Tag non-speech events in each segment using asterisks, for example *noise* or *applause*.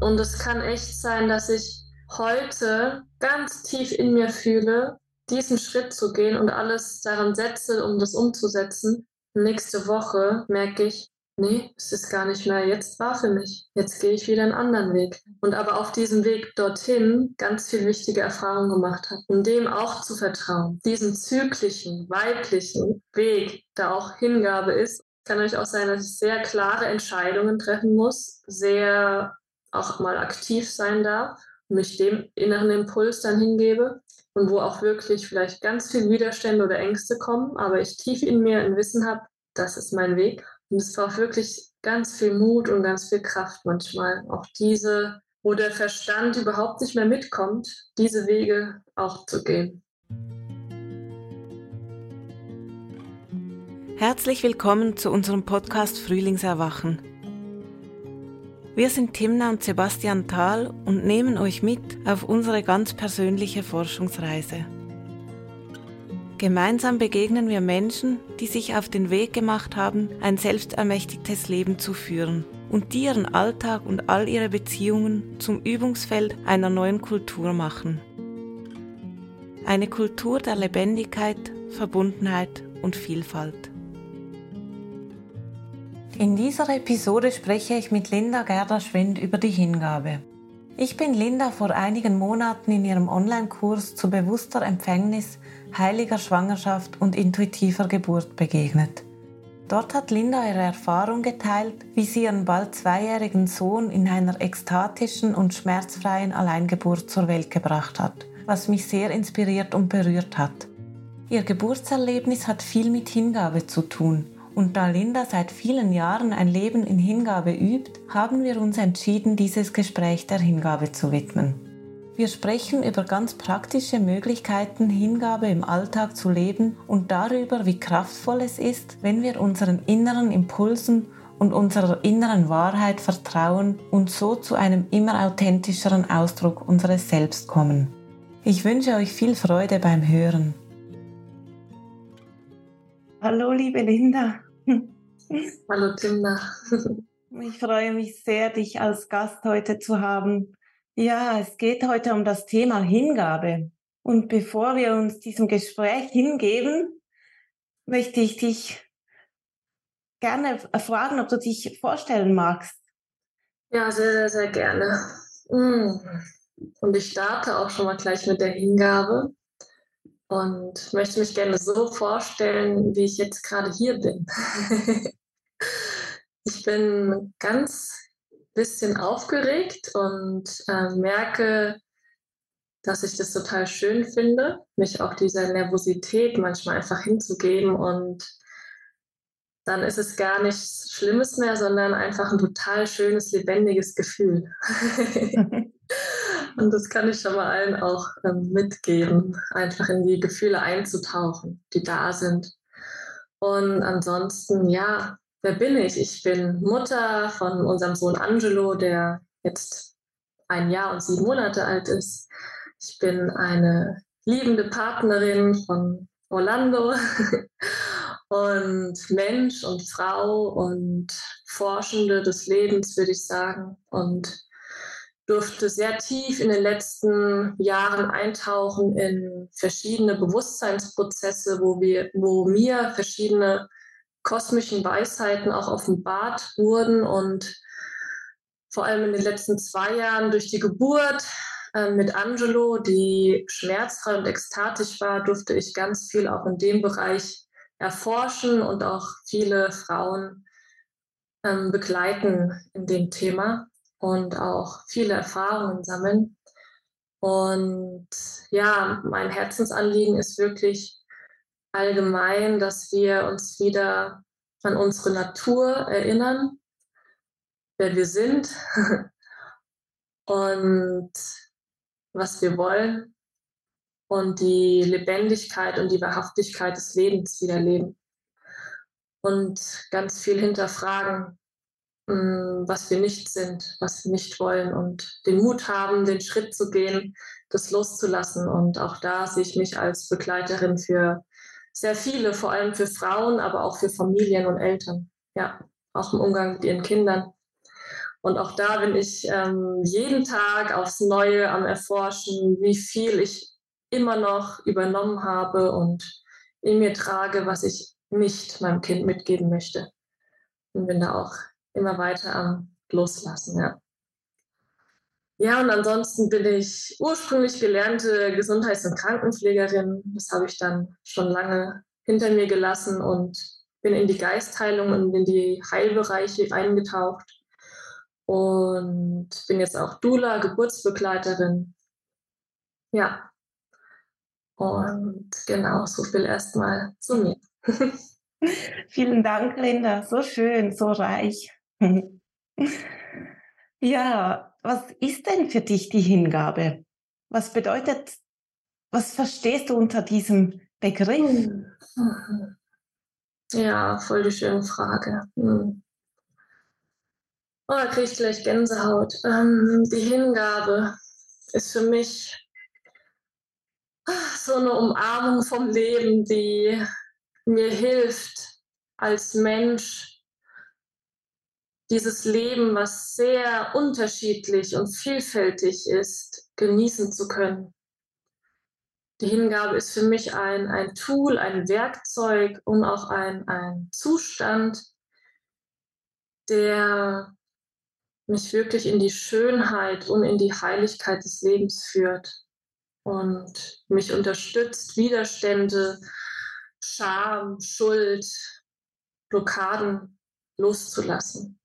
Und es kann echt sein, dass ich heute ganz tief in mir fühle, diesen Schritt zu gehen und alles daran setze, um das umzusetzen. Nächste Woche merke ich, nee, es ist gar nicht mehr jetzt war für mich. Jetzt gehe ich wieder einen anderen Weg. Und aber auf diesem Weg dorthin ganz viel wichtige Erfahrungen gemacht habe. Um dem auch zu vertrauen. Diesen zyklischen, weiblichen Weg, da auch Hingabe ist, kann euch auch sein, dass ich sehr klare Entscheidungen treffen muss, sehr auch mal aktiv sein darf, mich dem inneren Impuls dann hingebe und wo auch wirklich vielleicht ganz viel Widerstände oder Ängste kommen, aber ich tief in mir ein Wissen habe, das ist mein Weg. Und es braucht wirklich ganz viel Mut und ganz viel Kraft manchmal, auch diese, wo der Verstand überhaupt nicht mehr mitkommt, diese Wege auch zu gehen. Herzlich willkommen zu unserem Podcast Frühlingserwachen. Wir sind Timna und Sebastian Thal und nehmen euch mit auf unsere ganz persönliche Forschungsreise. Gemeinsam begegnen wir Menschen, die sich auf den Weg gemacht haben, ein selbstermächtigtes Leben zu führen und die ihren Alltag und all ihre Beziehungen zum Übungsfeld einer neuen Kultur machen. Eine Kultur der Lebendigkeit, Verbundenheit und Vielfalt. In dieser Episode spreche ich mit Linda Gerda-Schwind über die Hingabe. Ich bin Linda vor einigen Monaten in ihrem Online-Kurs zu bewusster Empfängnis, heiliger Schwangerschaft und intuitiver Geburt begegnet. Dort hat Linda ihre Erfahrung geteilt, wie sie ihren bald zweijährigen Sohn in einer ekstatischen und schmerzfreien Alleingeburt zur Welt gebracht hat, was mich sehr inspiriert und berührt hat. Ihr Geburtserlebnis hat viel mit Hingabe zu tun und da Linda seit vielen Jahren ein Leben in Hingabe übt, haben wir uns entschieden, dieses Gespräch der Hingabe zu widmen. Wir sprechen über ganz praktische Möglichkeiten, Hingabe im Alltag zu leben und darüber, wie kraftvoll es ist, wenn wir unseren inneren Impulsen und unserer inneren Wahrheit vertrauen und so zu einem immer authentischeren Ausdruck unseres Selbst kommen. Ich wünsche euch viel Freude beim Hören. Hallo, liebe Linda. Hallo Timna. Ich freue mich sehr, dich als Gast heute zu haben. Ja, es geht heute um das Thema Hingabe. Und bevor wir uns diesem Gespräch hingeben, möchte ich dich gerne fragen, ob du dich vorstellen magst. Ja, sehr, sehr, sehr gerne. Mm. Und ich starte auch schon mal gleich mit der Hingabe und möchte mich gerne so vorstellen, wie ich jetzt gerade hier bin. *laughs* ich bin ganz bisschen aufgeregt und äh, merke, dass ich das total schön finde, mich auch dieser Nervosität manchmal einfach hinzugeben und dann ist es gar nichts Schlimmes mehr, sondern einfach ein total schönes, lebendiges Gefühl. *laughs* *laughs* Und das kann ich schon mal allen auch ähm, mitgeben, einfach in die Gefühle einzutauchen, die da sind. Und ansonsten, ja, wer bin ich? Ich bin Mutter von unserem Sohn Angelo, der jetzt ein Jahr und sieben Monate alt ist. Ich bin eine liebende Partnerin von Orlando *laughs* und Mensch und Frau und Forschende des Lebens, würde ich sagen. Und durfte sehr tief in den letzten Jahren eintauchen in verschiedene Bewusstseinsprozesse, wo, wir, wo mir verschiedene kosmischen Weisheiten auch offenbart wurden und vor allem in den letzten zwei Jahren durch die Geburt äh, mit Angelo, die schmerzfrei und ekstatisch war, durfte ich ganz viel auch in dem Bereich erforschen und auch viele Frauen ähm, begleiten in dem Thema und auch viele Erfahrungen sammeln. Und ja, mein Herzensanliegen ist wirklich allgemein, dass wir uns wieder an unsere Natur erinnern, wer wir sind *laughs* und was wir wollen und die Lebendigkeit und die Wahrhaftigkeit des Lebens wieder leben. Und ganz viel hinterfragen, was wir nicht sind, was wir nicht wollen und den Mut haben, den Schritt zu gehen, das loszulassen. Und auch da sehe ich mich als Begleiterin für sehr viele, vor allem für Frauen, aber auch für Familien und Eltern. Ja, auch im Umgang mit ihren Kindern. Und auch da bin ich ähm, jeden Tag aufs Neue am Erforschen, wie viel ich immer noch übernommen habe und in mir trage, was ich nicht meinem Kind mitgeben möchte. Und bin da auch immer weiter am Loslassen, ja. Ja, und ansonsten bin ich ursprünglich gelernte Gesundheits- und Krankenpflegerin. Das habe ich dann schon lange hinter mir gelassen und bin in die Geistheilung und in die Heilbereiche eingetaucht und bin jetzt auch Dula, Geburtsbegleiterin. Ja. Und genau, so viel erstmal zu mir. *laughs* Vielen Dank, Linda. So schön, so reich. *laughs* ja, was ist denn für dich die Hingabe? Was bedeutet, was verstehst du unter diesem Begriff? *laughs* Ja, voll die schöne Frage. Hm. Oh, da kriege ich gleich Gänsehaut. Ähm, die Hingabe ist für mich *sighs* so eine Umarmung vom Leben, die mir hilft, als Mensch dieses Leben, was sehr unterschiedlich und vielfältig ist, genießen zu können. Die Hingabe ist für mich ein, ein Tool, ein Werkzeug und auch ein, ein Zustand, der mich wirklich in die Schönheit und in die Heiligkeit des Lebens führt und mich unterstützt, Widerstände, Scham, Schuld, Blockaden loszulassen.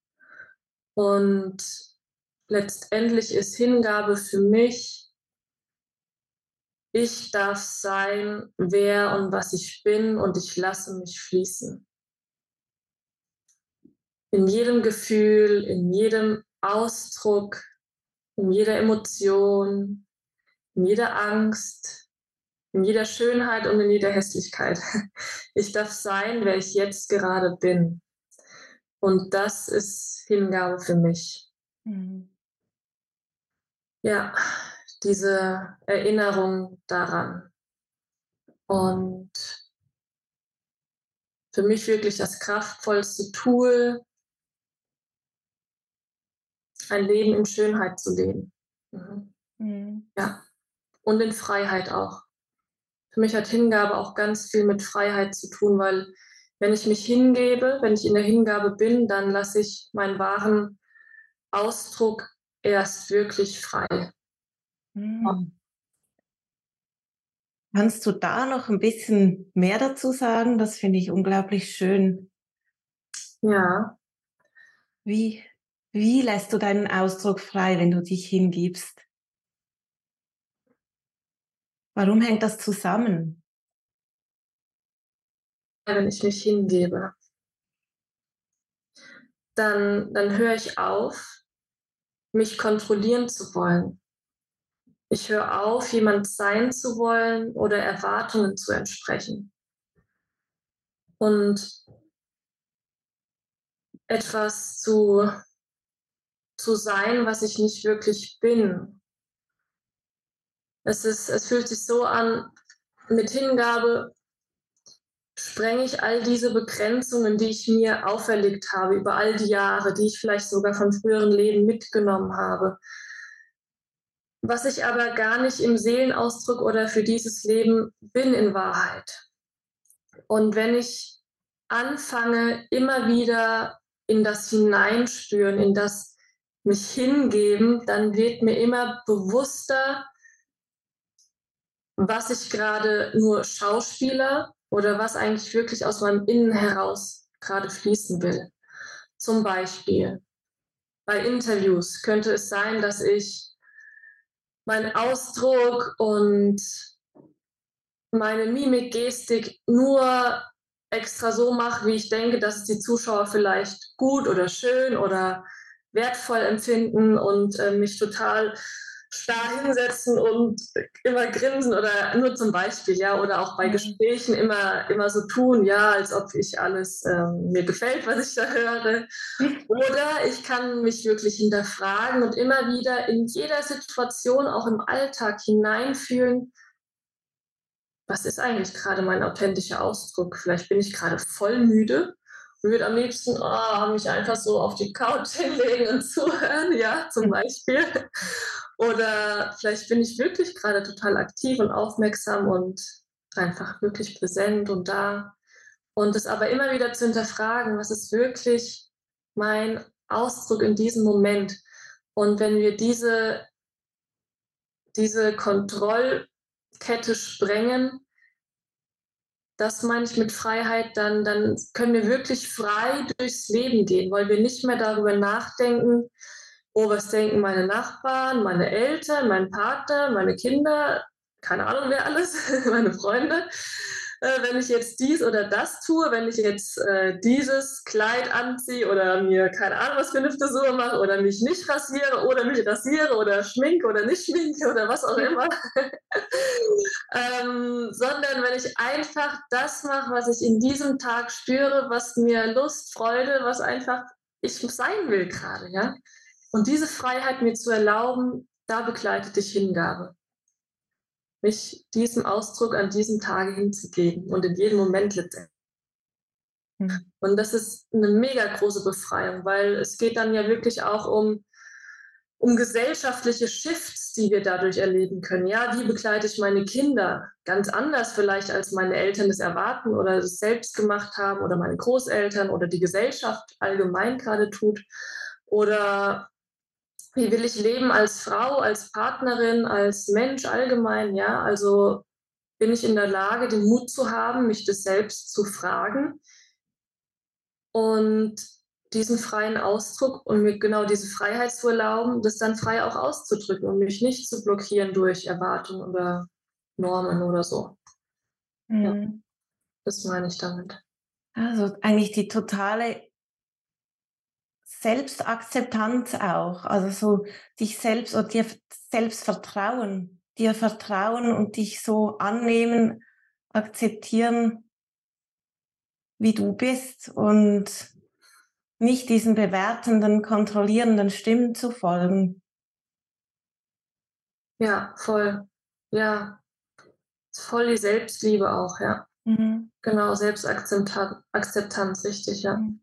Und letztendlich ist Hingabe für mich, ich darf sein, wer und was ich bin und ich lasse mich fließen. In jedem Gefühl, in jedem Ausdruck, in jeder Emotion, in jeder Angst, in jeder Schönheit und in jeder Hässlichkeit. *laughs* Ich darf sein, wer ich jetzt gerade bin. Und das ist Hingabe für mich. Mhm. Ja, diese Erinnerung daran. Und für mich wirklich das kraftvollste Tool, ein Leben in Schönheit zu leben. Mhm. Mhm. Ja. Und in Freiheit auch. Für mich hat Hingabe auch ganz viel mit Freiheit zu tun, weil wenn ich mich hingebe, wenn ich in der Hingabe bin, dann lasse ich meinen wahren Ausdruck erst wirklich frei. Mhm. Kannst du da noch ein bisschen mehr dazu sagen? Das finde ich unglaublich schön. Ja. Wie, wie lässt du deinen Ausdruck frei, wenn du dich hingibst? Warum hängt das zusammen? Wenn ich mich hingebe, dann, dann höre ich auf, mich kontrollieren zu wollen. Ich höre auf, jemand sein zu wollen oder Erwartungen zu entsprechen. Und etwas zu zu sein, was ich nicht wirklich bin. Es, ist, es fühlt sich so an, mit Hingabe sprenge ich all diese Begrenzungen, die ich mir auferlegt habe über all die Jahre, die ich vielleicht sogar von früheren Leben mitgenommen habe. Was ich aber gar nicht im Seelenausdruck oder für dieses Leben bin in Wahrheit. Und wenn ich anfange, immer wieder in das Hineinspüren, in das mich hingeben, dann wird mir immer bewusster, was ich gerade nur Schauspieler oder was eigentlich wirklich aus meinem Innen heraus gerade fließen will. Zum Beispiel bei Interviews könnte es sein, dass ich meinen Ausdruck und meine Mimik, Gestik nur extra so mache, wie ich denke, dass die Zuschauer vielleicht gut oder schön oder wertvoll empfinden und äh, mich total starr hinsetzen und immer grinsen oder nur zum Beispiel, ja, oder auch bei mhm. Gesprächen immer, immer so tun, ja, als ob ich alles ähm, mir gefällt, was ich da höre. Oder ich kann mich wirklich hinterfragen und immer wieder in jeder Situation, auch im Alltag hineinfühlen, was ist eigentlich gerade mein authentischer Ausdruck? Vielleicht bin ich gerade voll müde würde am liebsten oh, mich einfach so auf die Couch *laughs* hinlegen und zuhören, ja, zum Beispiel. Oder vielleicht bin ich wirklich gerade total aktiv und aufmerksam und einfach wirklich präsent und da. Und es aber immer wieder zu hinterfragen, was ist wirklich mein Ausdruck in diesem Moment. Und wenn wir diese, diese Kontrollkette sprengen, das meine ich mit Freiheit, dann, dann können wir wirklich frei durchs Leben gehen, weil wir nicht mehr darüber nachdenken, oh, was denken meine Nachbarn, meine Eltern, mein Partner, meine Kinder, keine Ahnung wer alles, *laughs* meine Freunde, wenn ich jetzt dies oder das tue, wenn ich jetzt äh, dieses Kleid anziehe oder mir keine Ahnung was für eine Frisur mache oder mich nicht rasiere oder mich rasiere oder schminke oder nicht schminke oder was auch immer, *laughs* ähm, sondern wenn ich einfach das mache, was ich in diesem Tag spüre, was mir Lust, Freude, was einfach ich sein will gerade, ja. Und diese Freiheit mir zu erlauben, da begleitet dich Hingabe mich diesem Ausdruck an diesem Tage hinzugeben und in jedem Moment letztendlich. Mhm. Und das ist eine mega große Befreiung, weil es geht dann ja wirklich auch um, um gesellschaftliche Shifts, die wir dadurch erleben können. Ja, wie begleite ich meine Kinder? Ganz anders vielleicht, als meine Eltern es erwarten oder es selbst gemacht haben oder meine Großeltern oder die Gesellschaft allgemein gerade tut. Oder wie will ich leben als Frau, als Partnerin, als Mensch allgemein, ja? Also bin ich in der Lage, den Mut zu haben, mich das selbst zu fragen und diesen freien Ausdruck und mir genau diese Freiheit zu erlauben, das dann frei auch auszudrücken und mich nicht zu blockieren durch Erwartungen oder Normen oder so. Mhm. Ja, das meine ich damit. Also eigentlich die totale Selbstakzeptanz auch, also so dich selbst oder dir selbst vertrauen, dir vertrauen und dich so annehmen, akzeptieren, wie du bist und nicht diesen bewertenden, kontrollierenden Stimmen zu folgen. Ja, voll. Ja, voll die Selbstliebe auch, ja. Mhm. Genau, Selbstakzeptanz, richtig, ja. Mhm.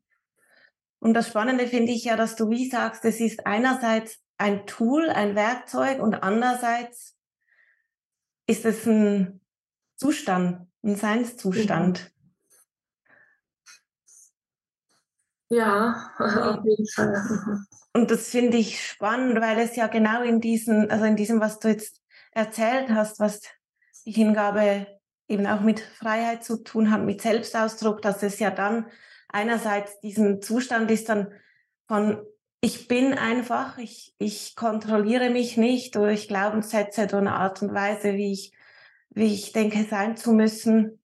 Und das Spannende finde ich ja, dass du wie sagst, es ist einerseits ein Tool, ein Werkzeug und andererseits ist es ein Zustand, ein Seinszustand. Ja, auf jeden Fall. Und das finde ich spannend, weil es ja genau in diesem, also in diesem, was du jetzt erzählt hast, was die Hingabe eben auch mit Freiheit zu tun hat, mit Selbstausdruck, dass es ja dann einerseits diesen Zustand ist dann von ich bin einfach, ich, ich kontrolliere mich nicht durch Glaubenssätze oder eine Art und Weise, wie ich, wie ich denke, sein zu müssen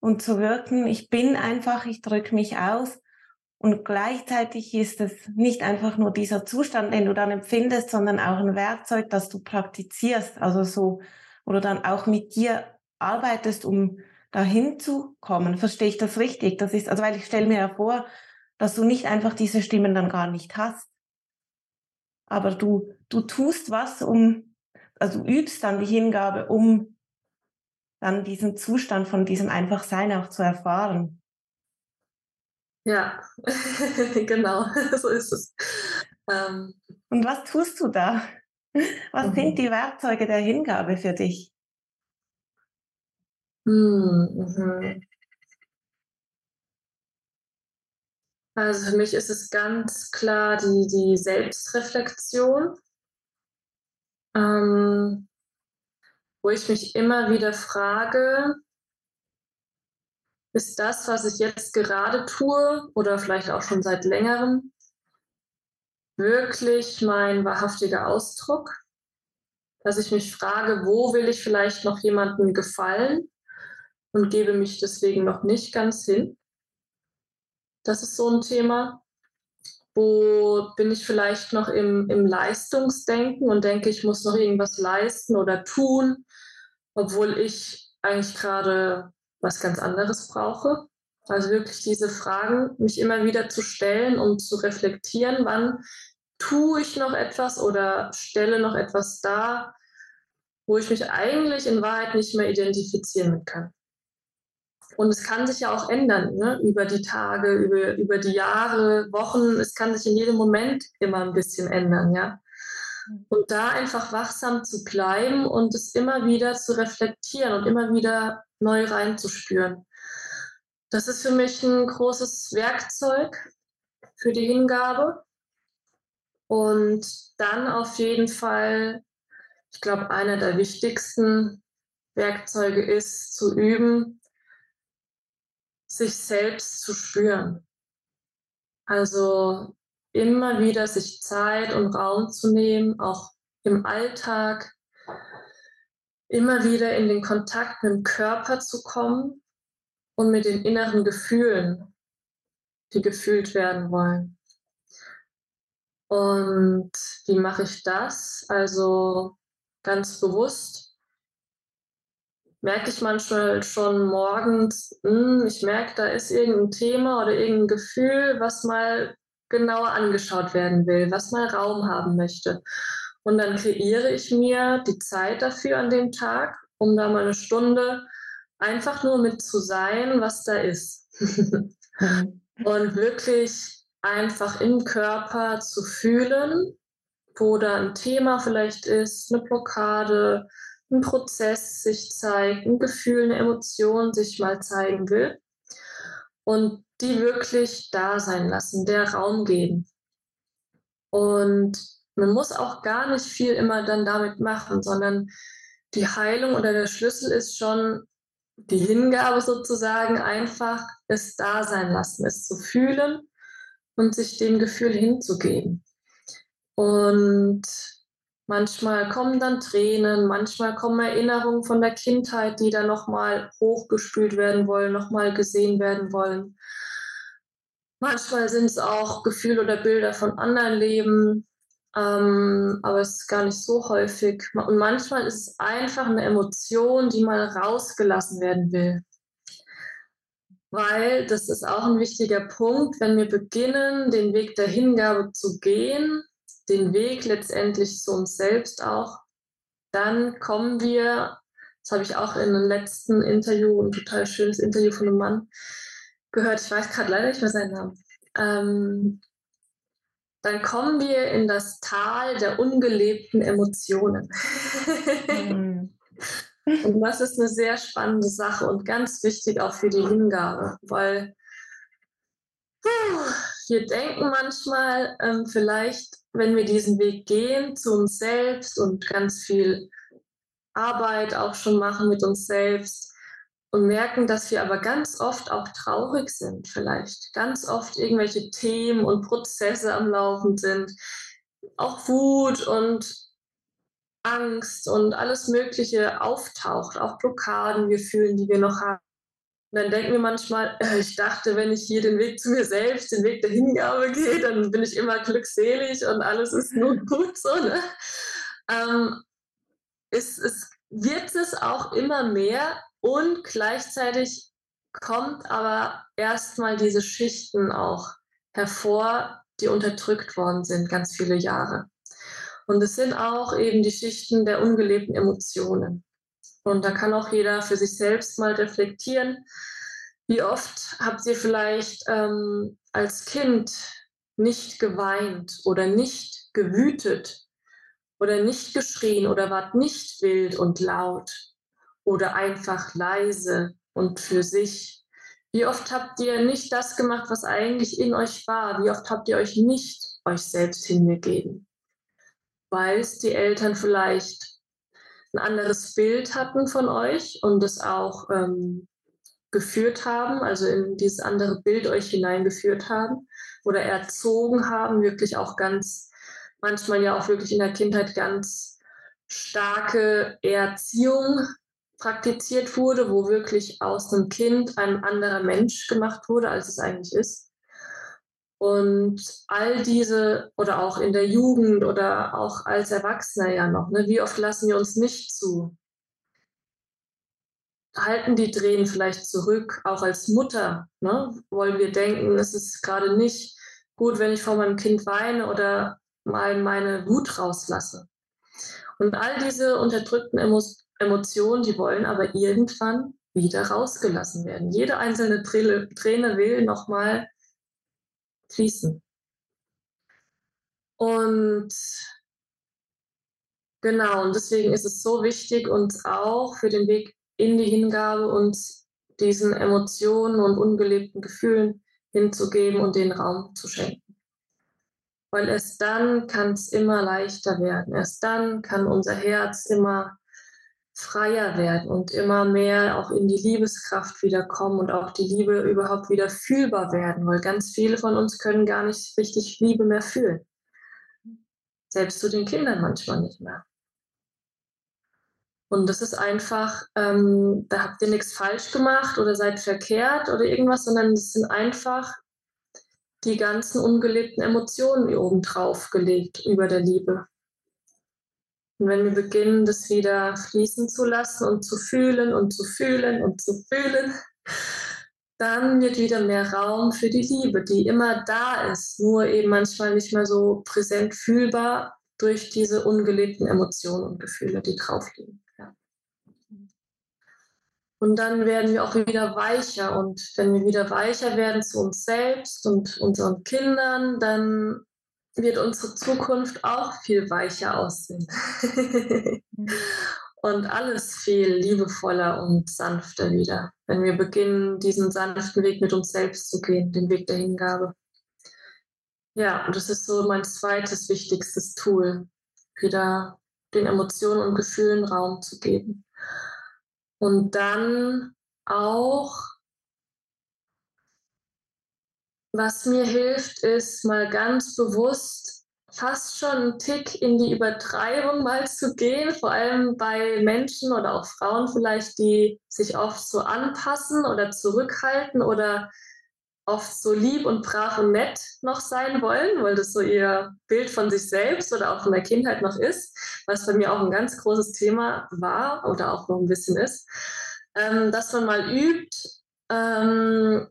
und zu wirken. Ich bin einfach, ich drücke mich aus. Und gleichzeitig ist es nicht einfach nur dieser Zustand, den du dann empfindest, sondern auch ein Werkzeug, das du praktizierst. Also so, oder dann auch mit dir arbeitest, um dahin zu kommen. Verstehe ich das richtig? Das ist, also weil ich stelle mir ja vor, dass du nicht einfach diese Stimmen dann gar nicht hast. Aber du, du tust was, um, also du übst dann die Hingabe, um dann diesen Zustand von diesem Einfachsein auch zu erfahren. Ja, *laughs* genau, *laughs* so ist es. Ähm. Und was tust du da? Was mhm. sind die Werkzeuge der Hingabe für dich? Hm, mhm. Also für mich ist es ganz klar die, die Selbstreflexion, ähm, wo ich mich immer wieder frage, ist das, was ich jetzt gerade tue oder vielleicht auch schon seit längerem, wirklich mein wahrhaftiger Ausdruck? Dass ich mich frage, wo will ich vielleicht noch jemandem gefallen? Und gebe mich deswegen noch nicht ganz hin. Das ist so ein Thema. Wo bin ich vielleicht noch im, im Leistungsdenken und denke, ich muss noch irgendwas leisten oder tun, obwohl ich eigentlich gerade was ganz anderes brauche. Also wirklich diese Fragen, mich immer wieder zu stellen, um zu reflektieren, wann tue ich noch etwas oder stelle noch etwas dar, wo ich mich eigentlich in Wahrheit nicht mehr identifizieren kann. Und es kann sich ja auch ändern, ne? über die Tage, über, über die Jahre, Wochen. Es kann sich in jedem Moment immer ein bisschen ändern, ja. Und da einfach wachsam zu bleiben und es immer wieder zu reflektieren und immer wieder neu reinzuspüren. Das ist für mich ein großes Werkzeug für die Hingabe. Und dann auf jeden Fall, ich glaube, einer der wichtigsten Werkzeuge ist zu üben, sich selbst zu spüren. Also immer wieder sich Zeit und Raum zu nehmen, auch im Alltag, immer wieder in den Kontakt mit dem Körper zu kommen und mit den inneren Gefühlen, die gefühlt werden wollen. Und wie mache ich das? Also ganz bewusst merke ich manchmal schon morgens, hm, ich merke, da ist irgendein Thema oder irgendein Gefühl, was mal genauer angeschaut werden will, was mal Raum haben möchte. Und dann kreiere ich mir die Zeit dafür an dem Tag, um da mal eine Stunde einfach nur mit zu sein, was da ist. Mhm. Und wirklich einfach im Körper zu fühlen, wo da ein Thema vielleicht ist, eine Blockade, ein Prozess sich zeigt, ein Gefühl, eine Emotion sich mal zeigen will. Und die wirklich da sein lassen, der Raum geben. Und man muss auch gar nicht viel immer dann damit machen, sondern die Heilung oder der Schlüssel ist schon die Hingabe sozusagen, einfach es da sein lassen, es zu fühlen und sich dem Gefühl hinzugeben. Und manchmal kommen dann Tränen, manchmal kommen Erinnerungen von der Kindheit, die dann nochmal hochgespült werden wollen, nochmal gesehen werden wollen. Manchmal sind es auch Gefühle oder Bilder von anderen Leben, ähm, aber es ist gar nicht so häufig. Und manchmal ist es einfach eine Emotion, die mal rausgelassen werden will. Weil das ist auch ein wichtiger Punkt, wenn wir beginnen, den Weg der Hingabe zu gehen, den Weg letztendlich zu uns selbst auch, dann kommen wir, das habe ich auch in einem letzten Interview, ein total schönes Interview von einem Mann gehört, ich weiß gerade leider nicht mehr seinen Namen, ähm, dann kommen wir in das Tal der ungelebten Emotionen. Mhm. Und das ist eine sehr spannende Sache und ganz wichtig auch für die Hingabe, weil wir denken manchmal ähm, vielleicht, wenn wir diesen Weg gehen zu uns selbst und ganz viel Arbeit auch schon machen mit uns selbst, und merken, dass wir aber ganz oft auch traurig sind, vielleicht ganz oft irgendwelche Themen und Prozesse am Laufen sind, auch Wut und Angst und alles Mögliche auftaucht, auch Blockaden wir fühlen, die wir noch haben. Und dann denken wir manchmal, äh, ich dachte, wenn ich hier den Weg zu mir selbst, den Weg der Hingabe *laughs* gehe, dann bin ich immer glückselig und alles ist nur *laughs* gut so. Ne? Ähm, es, es wird es auch immer mehr, und gleichzeitig kommt aber erstmal diese Schichten auch hervor, die unterdrückt worden sind, ganz viele Jahre. Und es sind auch eben die Schichten der ungelebten Emotionen. Und da kann auch jeder für sich selbst mal reflektieren, wie oft habt ihr vielleicht ähm, als Kind nicht geweint oder nicht gewütet oder nicht geschrien oder wart nicht wild und laut oder einfach leise und für sich? Wie oft habt ihr nicht das gemacht, was eigentlich in euch war? Wie oft habt ihr euch nicht euch selbst hingegeben? Weil es die Eltern vielleicht ein anderes Bild hatten von euch und es auch ähm, geführt haben, also in dieses andere Bild euch hineingeführt haben oder erzogen haben, wirklich auch ganz, manchmal ja auch wirklich in der Kindheit ganz starke Erziehung praktiziert wurde, wo wirklich aus einem Kind ein anderer Mensch gemacht wurde, als es eigentlich ist. Und all diese, oder auch in der Jugend oder auch als Erwachsener ja noch, ne, wie oft lassen wir uns nicht zu? Halten die Tränen vielleicht zurück, auch als Mutter? Ne? Wollen wir denken, es ist gerade nicht gut, wenn ich vor meinem Kind weine oder mal meine Wut rauslasse? Und all diese unterdrückten Emotionen, Emotionen, die wollen aber irgendwann wieder rausgelassen werden. Jede einzelne Träne will nochmal fließen. Und genau, und deswegen ist es so wichtig, uns auch für den Weg in die Hingabe uns diesen Emotionen und ungelebten Gefühlen hinzugeben und den Raum zu schenken. Weil erst dann kann es immer leichter werden. Erst dann kann unser Herz immer freier werden und immer mehr auch in die Liebeskraft wiederkommen und auch die Liebe überhaupt wieder fühlbar werden, weil ganz viele von uns können gar nicht richtig Liebe mehr fühlen. Selbst zu den Kindern manchmal nicht mehr. Und das ist einfach, ähm, da habt ihr nichts falsch gemacht oder seid verkehrt oder irgendwas, sondern es sind einfach die ganzen ungelebten Emotionen hier oben drauf gelegt über der Liebe. Und wenn wir beginnen, das wieder fließen zu lassen und zu fühlen und zu fühlen und zu fühlen, dann wird wieder mehr Raum für die Liebe, die immer da ist, nur eben manchmal nicht mehr so präsent fühlbar durch diese ungelebten Emotionen und Gefühle, die drauf liegen. Und dann werden wir auch wieder weicher. Und wenn wir wieder weicher werden zu uns selbst und unseren Kindern, dann wird unsere Zukunft auch viel weicher aussehen. und alles viel liebevoller und sanfter wieder, wenn wir beginnen, diesen sanften Weg mit uns selbst zu gehen, den Weg der Hingabe. Ja, und das ist so mein zweites wichtigstes Tool, wieder den Emotionen und Gefühlen Raum zu geben. Und dann auch was mir hilft, ist mal ganz bewusst fast schon einen Tick in die Übertreibung mal zu gehen, vor allem bei Menschen oder auch Frauen vielleicht, die sich oft so anpassen oder zurückhalten oder oft so lieb und brav und nett noch sein wollen, weil das so ihr Bild von sich selbst oder auch von der Kindheit noch ist, was bei mir auch ein ganz großes Thema war oder auch noch ein bisschen ist, ähm, dass man mal übt, ähm,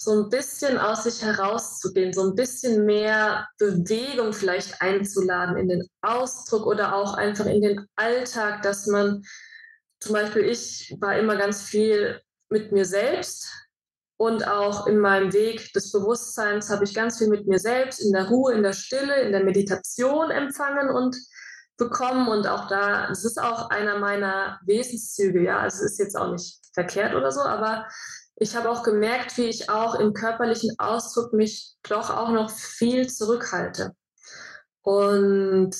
so ein bisschen aus sich herauszugehen, so ein bisschen mehr Bewegung vielleicht einzuladen in den Ausdruck oder auch einfach in den Alltag, dass man zum Beispiel, ich war immer ganz viel mit mir selbst und auch in meinem Weg des Bewusstseins habe ich ganz viel mit mir selbst in der Ruhe, in der Stille, in der Meditation empfangen und bekommen und auch da, es ist auch einer meiner Wesenszüge, ja, also es ist jetzt auch nicht verkehrt oder so, aber ich habe auch gemerkt, wie ich auch im körperlichen Ausdruck mich doch auch noch viel zurückhalte. Und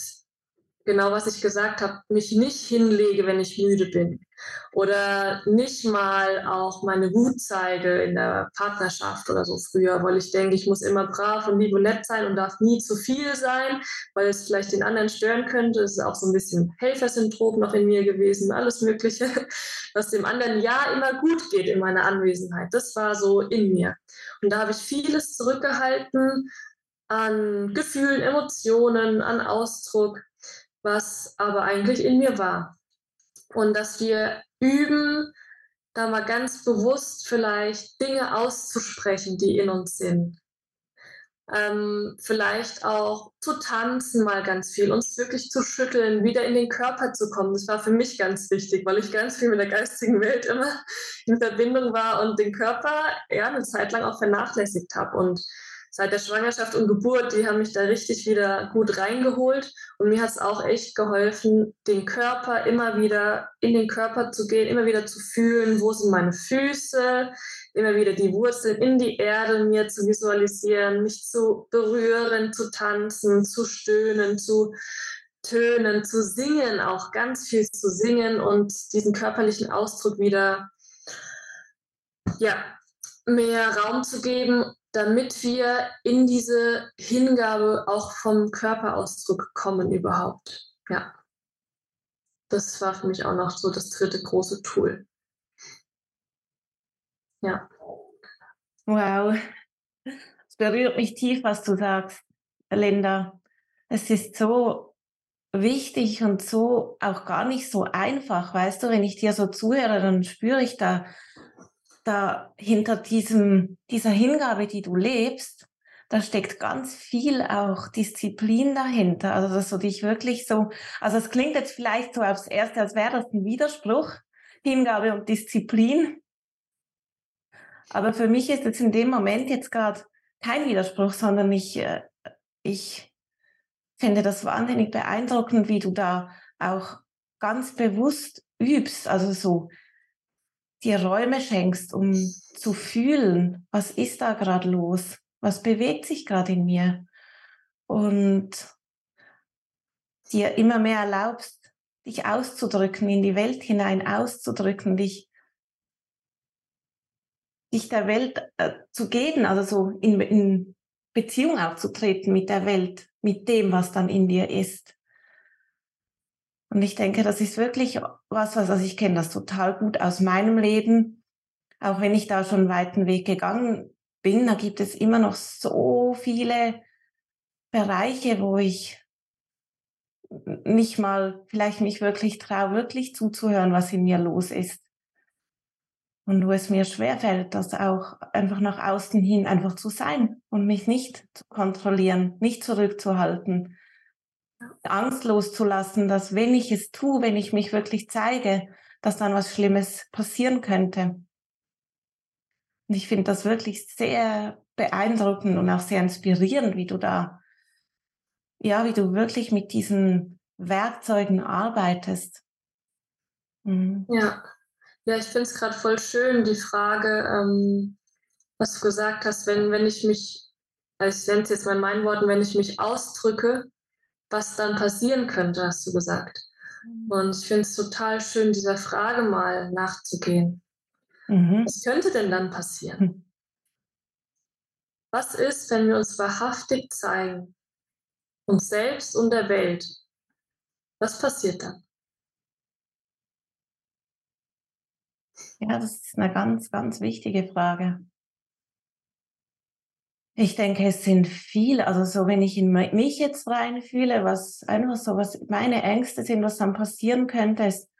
genau was ich gesagt habe, mich nicht hinlege, wenn ich müde bin. Oder nicht mal auch meine Wut zeige in der Partnerschaft oder so früher, weil ich denke, ich muss immer brav und lieb und nett sein und darf nie zu viel sein, weil es vielleicht den anderen stören könnte. Es ist auch so ein bisschen Helfersyndrom noch in mir gewesen, alles Mögliche, *laughs* was dem anderen ja immer gut geht in meiner Anwesenheit. Das war so in mir. Und da habe ich vieles zurückgehalten an Gefühlen, Emotionen, an Ausdruck was aber eigentlich in mir war. Und dass wir üben, da mal ganz bewusst vielleicht Dinge auszusprechen, die in uns sind. Ähm, vielleicht auch zu tanzen mal ganz viel, uns wirklich zu schütteln, wieder in den Körper zu kommen. Das war für mich ganz wichtig, weil ich ganz viel mit der geistigen Welt immer in Verbindung war und den Körper ja eine Zeit lang auch vernachlässigt habe. Und seit der Schwangerschaft und Geburt, die haben mich da richtig wieder gut reingeholt. Und mir hat es auch echt geholfen, den Körper immer wieder in den Körper zu gehen, immer wieder zu fühlen, wo sind meine Füße, immer wieder die Wurzeln in die Erde mir zu visualisieren, mich zu berühren, zu tanzen, zu stöhnen, zu tönen, zu singen, auch ganz viel zu singen und diesen körperlichen Ausdruck wieder ja, mehr Raum zu geben damit wir in diese Hingabe auch vom Körperausdruck kommen überhaupt. Ja. Das war für mich auch noch so das dritte große Tool. Ja. Wow. Es berührt mich tief, was du sagst, Linda. Es ist so wichtig und so auch gar nicht so einfach. Weißt du, wenn ich dir so zuhöre, dann spüre ich da da hinter diesem, dieser Hingabe, die du lebst, da steckt ganz viel auch Disziplin dahinter. Also, dass du dich wirklich so, also es klingt jetzt vielleicht so aufs Erste, als wäre das ein Widerspruch, Hingabe und Disziplin. Aber für mich ist jetzt in dem Moment jetzt gerade kein Widerspruch, sondern ich, äh, ich finde das wahnsinnig beeindruckend, wie du da auch ganz bewusst übst, also so dir Räume schenkst, um zu fühlen, was ist da gerade los, was bewegt sich gerade in mir und dir immer mehr erlaubst, dich auszudrücken, in die Welt hinein auszudrücken, dich, dich der Welt äh, zu geben, also so in, in Beziehung aufzutreten mit der Welt, mit dem, was dann in dir ist. Und ich denke, das ist wirklich was, was also ich kenne das total gut aus meinem Leben. Auch wenn ich da schon einen weiten Weg gegangen bin, da gibt es immer noch so viele Bereiche, wo ich nicht mal vielleicht mich wirklich traue, wirklich zuzuhören, was in mir los ist. Und wo es mir schwerfällt, das auch einfach nach außen hin einfach zu sein und mich nicht zu kontrollieren, nicht zurückzuhalten, Angst loszulassen, dass wenn ich es tue, wenn ich mich wirklich zeige, dass dann was Schlimmes passieren könnte. Und ich finde das wirklich sehr beeindruckend und auch sehr inspirierend, wie du da, ja, wie du wirklich mit diesen Werkzeugen arbeitest. Mhm. Ja. ja, ich finde es gerade voll schön, die Frage, ähm, was du gesagt hast, wenn, wenn ich mich, also ich nenne es jetzt mal in meinen Worten, wenn ich mich ausdrücke, was dann passieren könnte, hast du gesagt. Mhm. Und ich finde es total schön, dieser Frage mal nachzugehen. Mhm. Was könnte denn dann passieren? Hm. Was ist, wenn wir uns wahrhaftig zeigen, uns selbst und der Welt? Was passiert dann? Ja, das ist eine ganz, ganz wichtige Frage. Ich denke, es sind viele, also so, wenn ich in mich jetzt reinfühle, was einfach so, was meine Ängste sind, was dann passieren könnte, ist,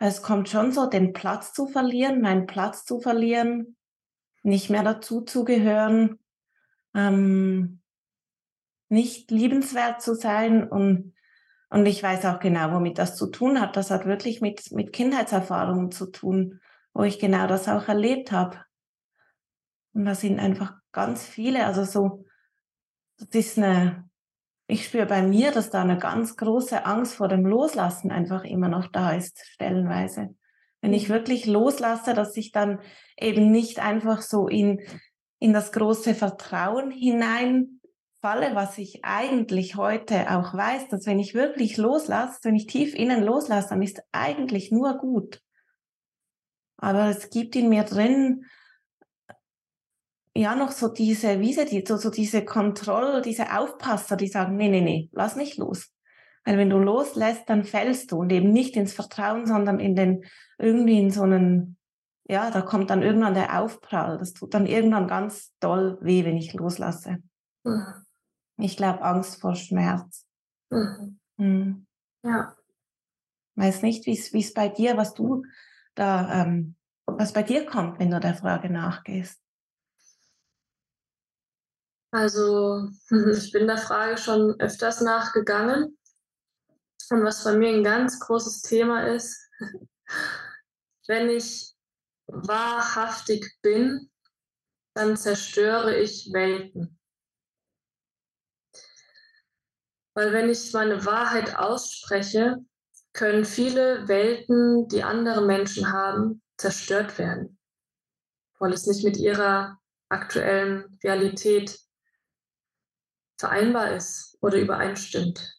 es kommt schon so, den Platz zu verlieren, meinen Platz zu verlieren, nicht mehr dazu zu gehören, ähm, nicht liebenswert zu sein und, und ich weiß auch genau, womit das zu tun hat. Das hat wirklich mit, mit Kindheitserfahrungen zu tun, wo ich genau das auch erlebt habe. Und da sind einfach ganz viele, also so, das ist eine, ich spüre bei mir, dass da eine ganz große Angst vor dem Loslassen einfach immer noch da ist, stellenweise. Wenn ich wirklich loslasse, dass ich dann eben nicht einfach so in, in das große Vertrauen hineinfalle, was ich eigentlich heute auch weiß, dass wenn ich wirklich loslasse, wenn ich tief innen loslasse, dann ist eigentlich nur gut. Aber es gibt in mir drin ja noch so diese Wiese, die, so, so diese Kontroll, diese Aufpasser, die sagen, nee, nee, nee, lass nicht los. Weil wenn du loslässt, dann fällst du und eben nicht ins Vertrauen, sondern in den, irgendwie in so einen, ja, da kommt dann irgendwann der Aufprall. Das tut dann irgendwann ganz doll weh, wenn ich loslasse. Mhm. Ich glaube, Angst vor Schmerz. Mhm. Mhm. Ja. Weiß nicht, wie es bei dir, was du da, ähm, was bei dir kommt, wenn du der Frage nachgehst. Also *laughs* ich bin der Frage schon öfters nachgegangen. Und was bei mir ein ganz großes Thema ist, *laughs* wenn ich wahrhaftig bin, dann zerstöre ich Welten. Weil wenn ich meine Wahrheit ausspreche, können viele Welten, die andere Menschen haben, zerstört werden, weil es nicht mit ihrer aktuellen Realität vereinbar ist oder übereinstimmt.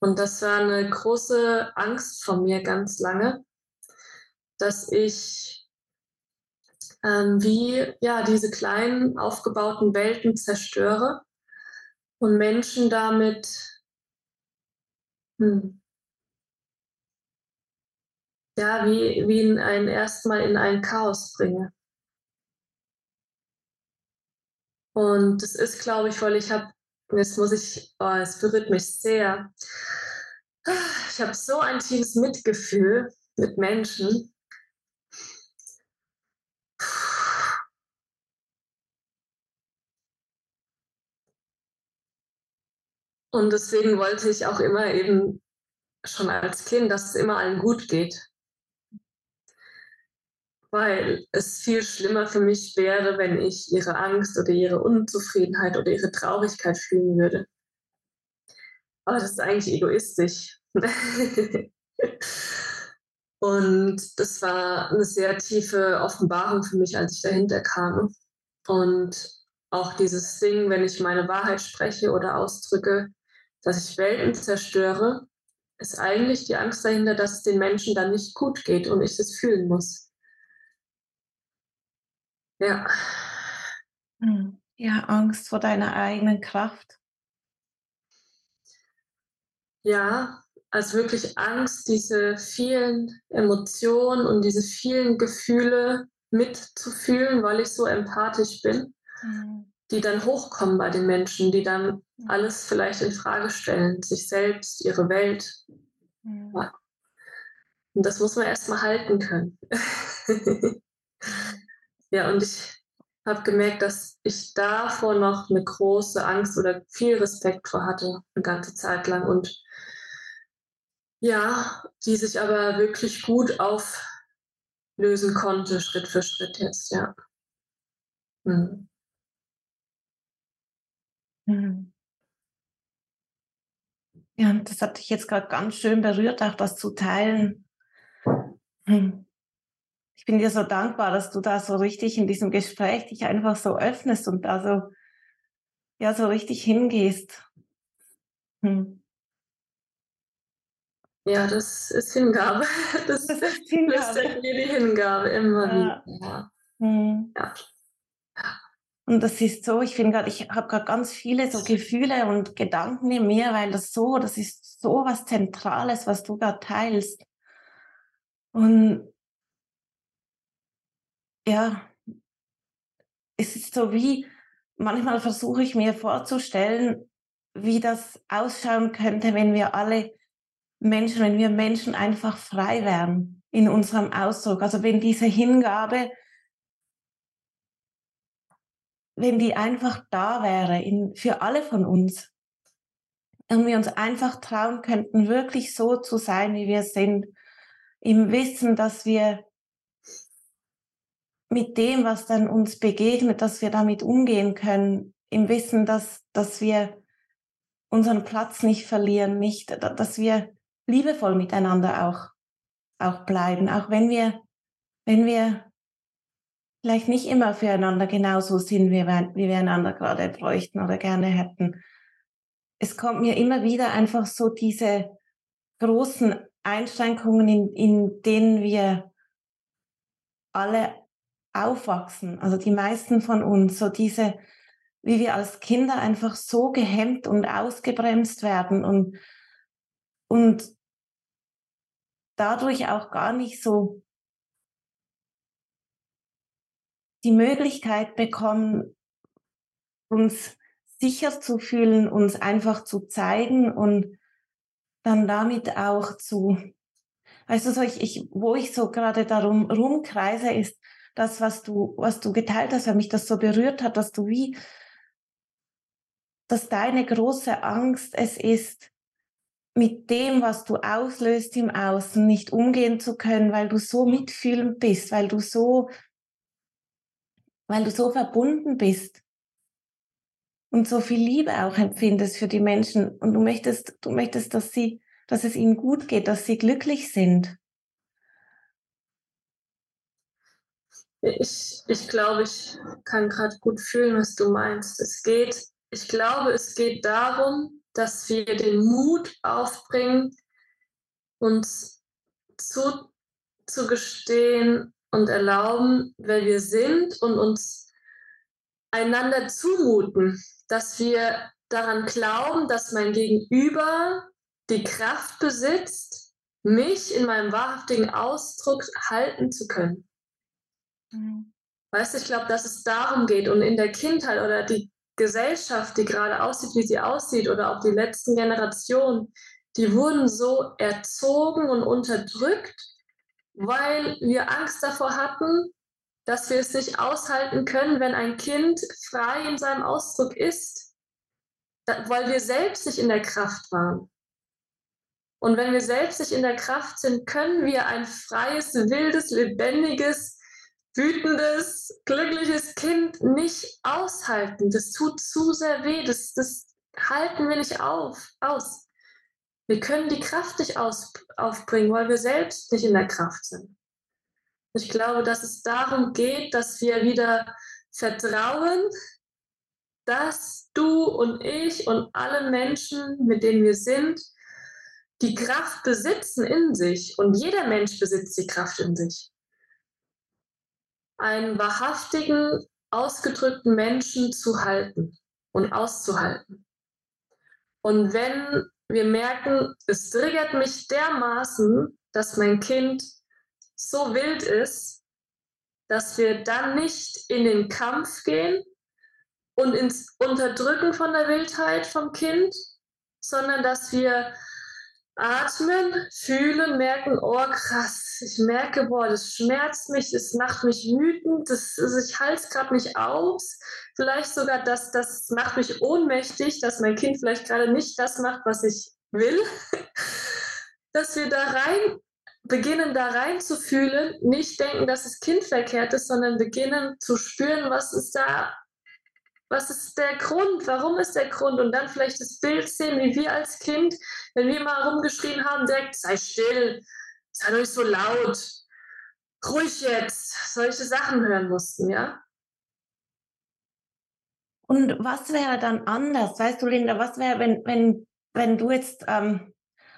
Und das war eine große Angst von mir ganz lange, dass ich ähm, wie ja diese kleinen aufgebauten Welten zerstöre und Menschen damit hm, ja wie, wie in ein erstmal in ein Chaos bringe. Und das ist, glaube ich, weil ich habe jetzt muss ich, oh, es berührt mich sehr. Ich habe so ein tiefes Mitgefühl mit Menschen. Und deswegen wollte ich auch immer eben schon als Kind, dass es immer allen gut geht. Weil es viel schlimmer für mich wäre, wenn ich ihre Angst oder ihre Unzufriedenheit oder ihre Traurigkeit fühlen würde. Aber das ist eigentlich egoistisch. *laughs* Und das war eine sehr tiefe Offenbarung für mich, als ich dahinter kam. Und auch dieses Ding, wenn ich meine Wahrheit spreche oder ausdrücke, dass ich Welten zerstöre, ist eigentlich die Angst dahinter, dass es den Menschen dann nicht gut geht und ich das fühlen muss. Ja. Hm. Ja, Angst vor deiner eigenen Kraft. Ja, also wirklich Angst, diese vielen Emotionen und diese vielen Gefühle mitzufühlen, weil ich so empathisch bin, mhm. die dann hochkommen bei den Menschen, die dann mhm. alles vielleicht in Frage stellen, sich selbst, ihre Welt. Mhm. Und das muss man erstmal halten können. *laughs* ja, und ich habe gemerkt, dass ich davor noch eine große Angst oder viel Respekt vor hatte, eine ganze Zeit lang. Und ja, die sich aber wirklich gut auflösen konnte, Schritt für Schritt jetzt, ja. Hm. Ja, das hat dich jetzt gerade ganz schön berührt, auch das zu teilen. Hm. Ich bin dir so dankbar, dass du da so richtig in diesem Gespräch dich einfach so öffnest und da so, ja, so richtig hingehst. Hm. Ja, das ist Hingabe. *laughs* Das, das ist Hingabe. jede Hingabe immer ja. wieder. Hm. Ja. Und das ist so, ich finde gerade, ich habe gerade ganz viele so Gefühle und Gedanken in mir, weil das so, das ist so was Zentrales, was du da teilst. Und ja, es ist so wie, manchmal versuche ich mir vorzustellen, wie das ausschauen könnte, wenn wir alle Menschen, wenn wir Menschen einfach frei wären in unserem Ausdruck. Also wenn diese Hingabe, wenn die einfach da wäre in, für alle von uns und wir uns einfach trauen könnten, wirklich so zu sein, wie wir sind, im Wissen, dass wir mit dem, was dann uns begegnet, dass wir damit umgehen können, im Wissen, dass, dass wir unseren Platz nicht verlieren, nicht, dass wir liebevoll miteinander auch, auch bleiben, auch wenn wir, wenn wir vielleicht nicht immer füreinander genauso sind, wie wir, wie wir einander gerade bräuchten oder gerne hätten. Es kommt mir immer wieder einfach so diese großen Einschränkungen, in, in denen wir alle aufwachsen, also die meisten von uns, so diese, wie wir als Kinder einfach so gehemmt und ausgebremst werden und, und dadurch auch gar nicht so die Möglichkeit bekommen, uns sicher zu fühlen, uns einfach zu zeigen und dann damit auch zu, weißt du, so ich, ich, wo ich so gerade darum rumkreise, ist das, was du, was du geteilt hast, weil mich das so berührt hat, dass du wie, dass deine große Angst es ist, mit dem, was du auslöst im Außen, nicht umgehen zu können, weil du so mitfühlend bist, weil du so, weil du so verbunden bist und so viel Liebe auch empfindest für die Menschen und du möchtest, du möchtest, dass sie, dass es ihnen gut geht, dass sie glücklich sind. Ich, ich glaube, ich kann gerade gut fühlen, was du meinst. Es geht, ich glaube, es geht darum, dass wir den Mut aufbringen, uns zu, zu gestehen und erlauben, wer wir sind und uns einander zumuten, dass wir daran glauben, dass mein Gegenüber die Kraft besitzt, mich in meinem wahrhaftigen Ausdruck halten zu können. Mhm. Weißt du, ich glaube, dass es darum geht und in der Kindheit oder die Gesellschaft, die gerade aussieht, wie sie aussieht, oder auch die letzten Generationen, die wurden so erzogen und unterdrückt, weil wir Angst davor hatten, dass wir es nicht aushalten können, wenn ein Kind frei in seinem Ausdruck ist, weil wir selbst nicht in der Kraft waren. Und wenn wir selbst nicht in der Kraft sind, können wir ein freies, wildes, lebendiges, wütendes, glückliches Kind nicht aushalten. Das tut zu sehr weh. Das, das halten wir nicht auf, aus. Wir können die Kraft nicht aus, aufbringen, weil wir selbst nicht in der Kraft sind. Ich glaube, dass es darum geht, dass wir wieder vertrauen, dass du und ich und alle Menschen, mit denen wir sind, die Kraft besitzen in sich. Und jeder Mensch besitzt die Kraft in sich. Einen wahrhaftigen, ausgedrückten Menschen zu halten und auszuhalten. Und wenn wir merken, es triggert mich dermaßen, dass mein Kind so wild ist, dass wir dann nicht in den Kampf gehen und ins Unterdrücken von der Wildheit vom Kind, sondern dass wir atmen, fühlen, merken, oh krass, ich merke, boah, das schmerzt mich, das macht mich wütend, das, also ich halte es gerade nicht aus. Vielleicht sogar, das, das macht mich ohnmächtig, dass mein Kind vielleicht gerade nicht das macht, was ich will. *laughs* Dass wir da rein beginnen, da rein zu fühlen, nicht denken, dass das Kind verkehrt ist, sondern beginnen zu spüren, was ist da was ist der Grund? Warum ist der Grund? Und dann vielleicht das Bild sehen, wie wir als Kind, wenn wir mal rumgeschrien haben, direkt, sei still, sei nicht so laut, ruhig jetzt, solche Sachen hören mussten, ja? Und was wäre dann anders? Weißt du, Linda, was wäre, wenn, wenn, wenn du jetzt ähm,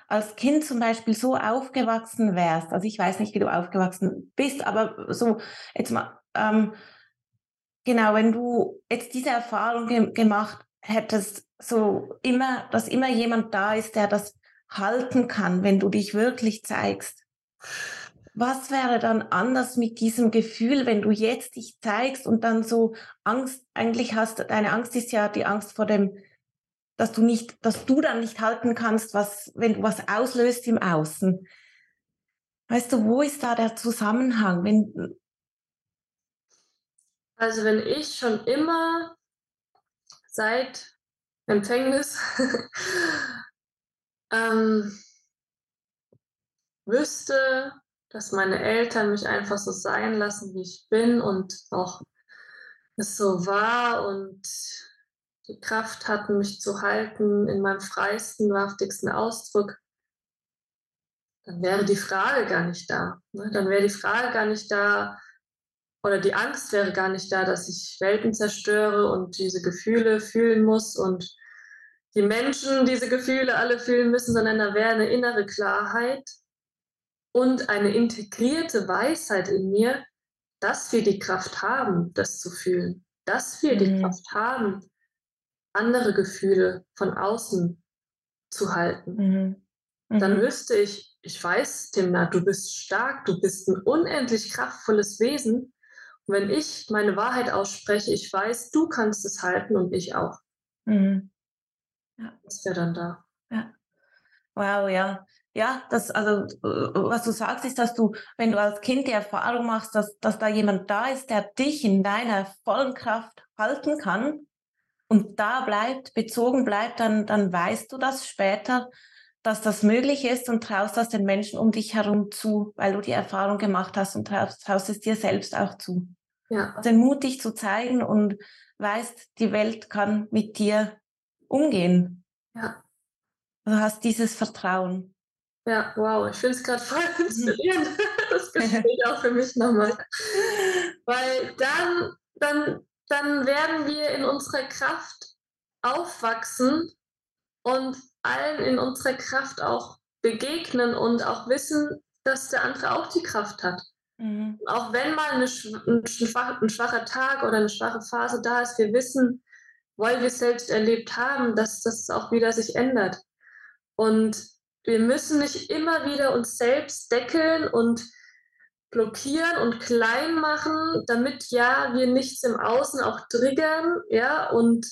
als Kind zum Beispiel so aufgewachsen wärst? Also ich weiß nicht, wie du aufgewachsen bist, aber so jetzt mal, ähm, Genau, wenn du jetzt diese Erfahrung ge gemacht hättest, so immer, dass immer jemand da ist, der das halten kann, wenn du dich wirklich zeigst. Was wäre dann anders mit diesem Gefühl, wenn du jetzt dich zeigst und dann so Angst, eigentlich hast, deine Angst ist ja die Angst vor dem, dass du nicht, dass du dann nicht halten kannst, was, wenn du was auslöst im Außen. Weißt du, wo ist da der Zusammenhang? Wenn, also wenn ich schon immer seit Empfängnis *laughs* ähm, wüsste, dass meine Eltern mich einfach so sein lassen, wie ich bin und auch es so war und die Kraft hatten, mich zu halten in meinem freisten, wahrhaftigsten Ausdruck, dann wäre die Frage gar nicht da. Ne? Dann wäre die Frage gar nicht da, oder die Angst wäre gar nicht da, dass ich Welten zerstöre und diese Gefühle fühlen muss und die Menschen diese Gefühle alle fühlen müssen, sondern da wäre eine innere Klarheit und eine integrierte Weisheit in mir, dass wir die Kraft haben, das zu fühlen, dass wir mhm. die Kraft haben, andere Gefühle von außen zu halten. Mhm. Mhm. Dann wüsste ich, ich weiß, Timna, du bist stark, du bist ein unendlich kraftvolles Wesen wenn ich meine Wahrheit ausspreche, ich weiß, du kannst es halten und ich auch. Mhm. Ja. Das wäre dann da. Ja. Wow, ja. Ja, das, also, was du sagst, ist, dass du, wenn du als Kind die Erfahrung machst, dass, dass da jemand da ist, der dich in deiner vollen Kraft halten kann und da bleibt, bezogen bleibt, dann, dann weißt du das später, dass das möglich ist und traust das den Menschen um dich herum zu, weil du die Erfahrung gemacht hast und traust, traust es dir selbst auch zu. Ja. Den Mut, dich zu zeigen und weißt, die Welt kann mit dir umgehen. Ja. Du hast dieses Vertrauen. Ja, wow, ich finde es gerade voll *laughs* inspirierend, das Gespräch auch für mich nochmal. Weil dann, dann, dann werden wir in unserer Kraft aufwachsen und allen in unserer Kraft auch begegnen und auch wissen, dass der andere auch die Kraft hat. Mhm. Auch wenn mal eine, ein, schwach, ein schwacher Tag oder eine schwache Phase da ist, wir wissen, weil wir es selbst erlebt haben, dass das auch wieder sich ändert. Und wir müssen nicht immer wieder uns selbst deckeln und blockieren und klein machen, damit ja wir nichts im Außen auch triggern, ja, und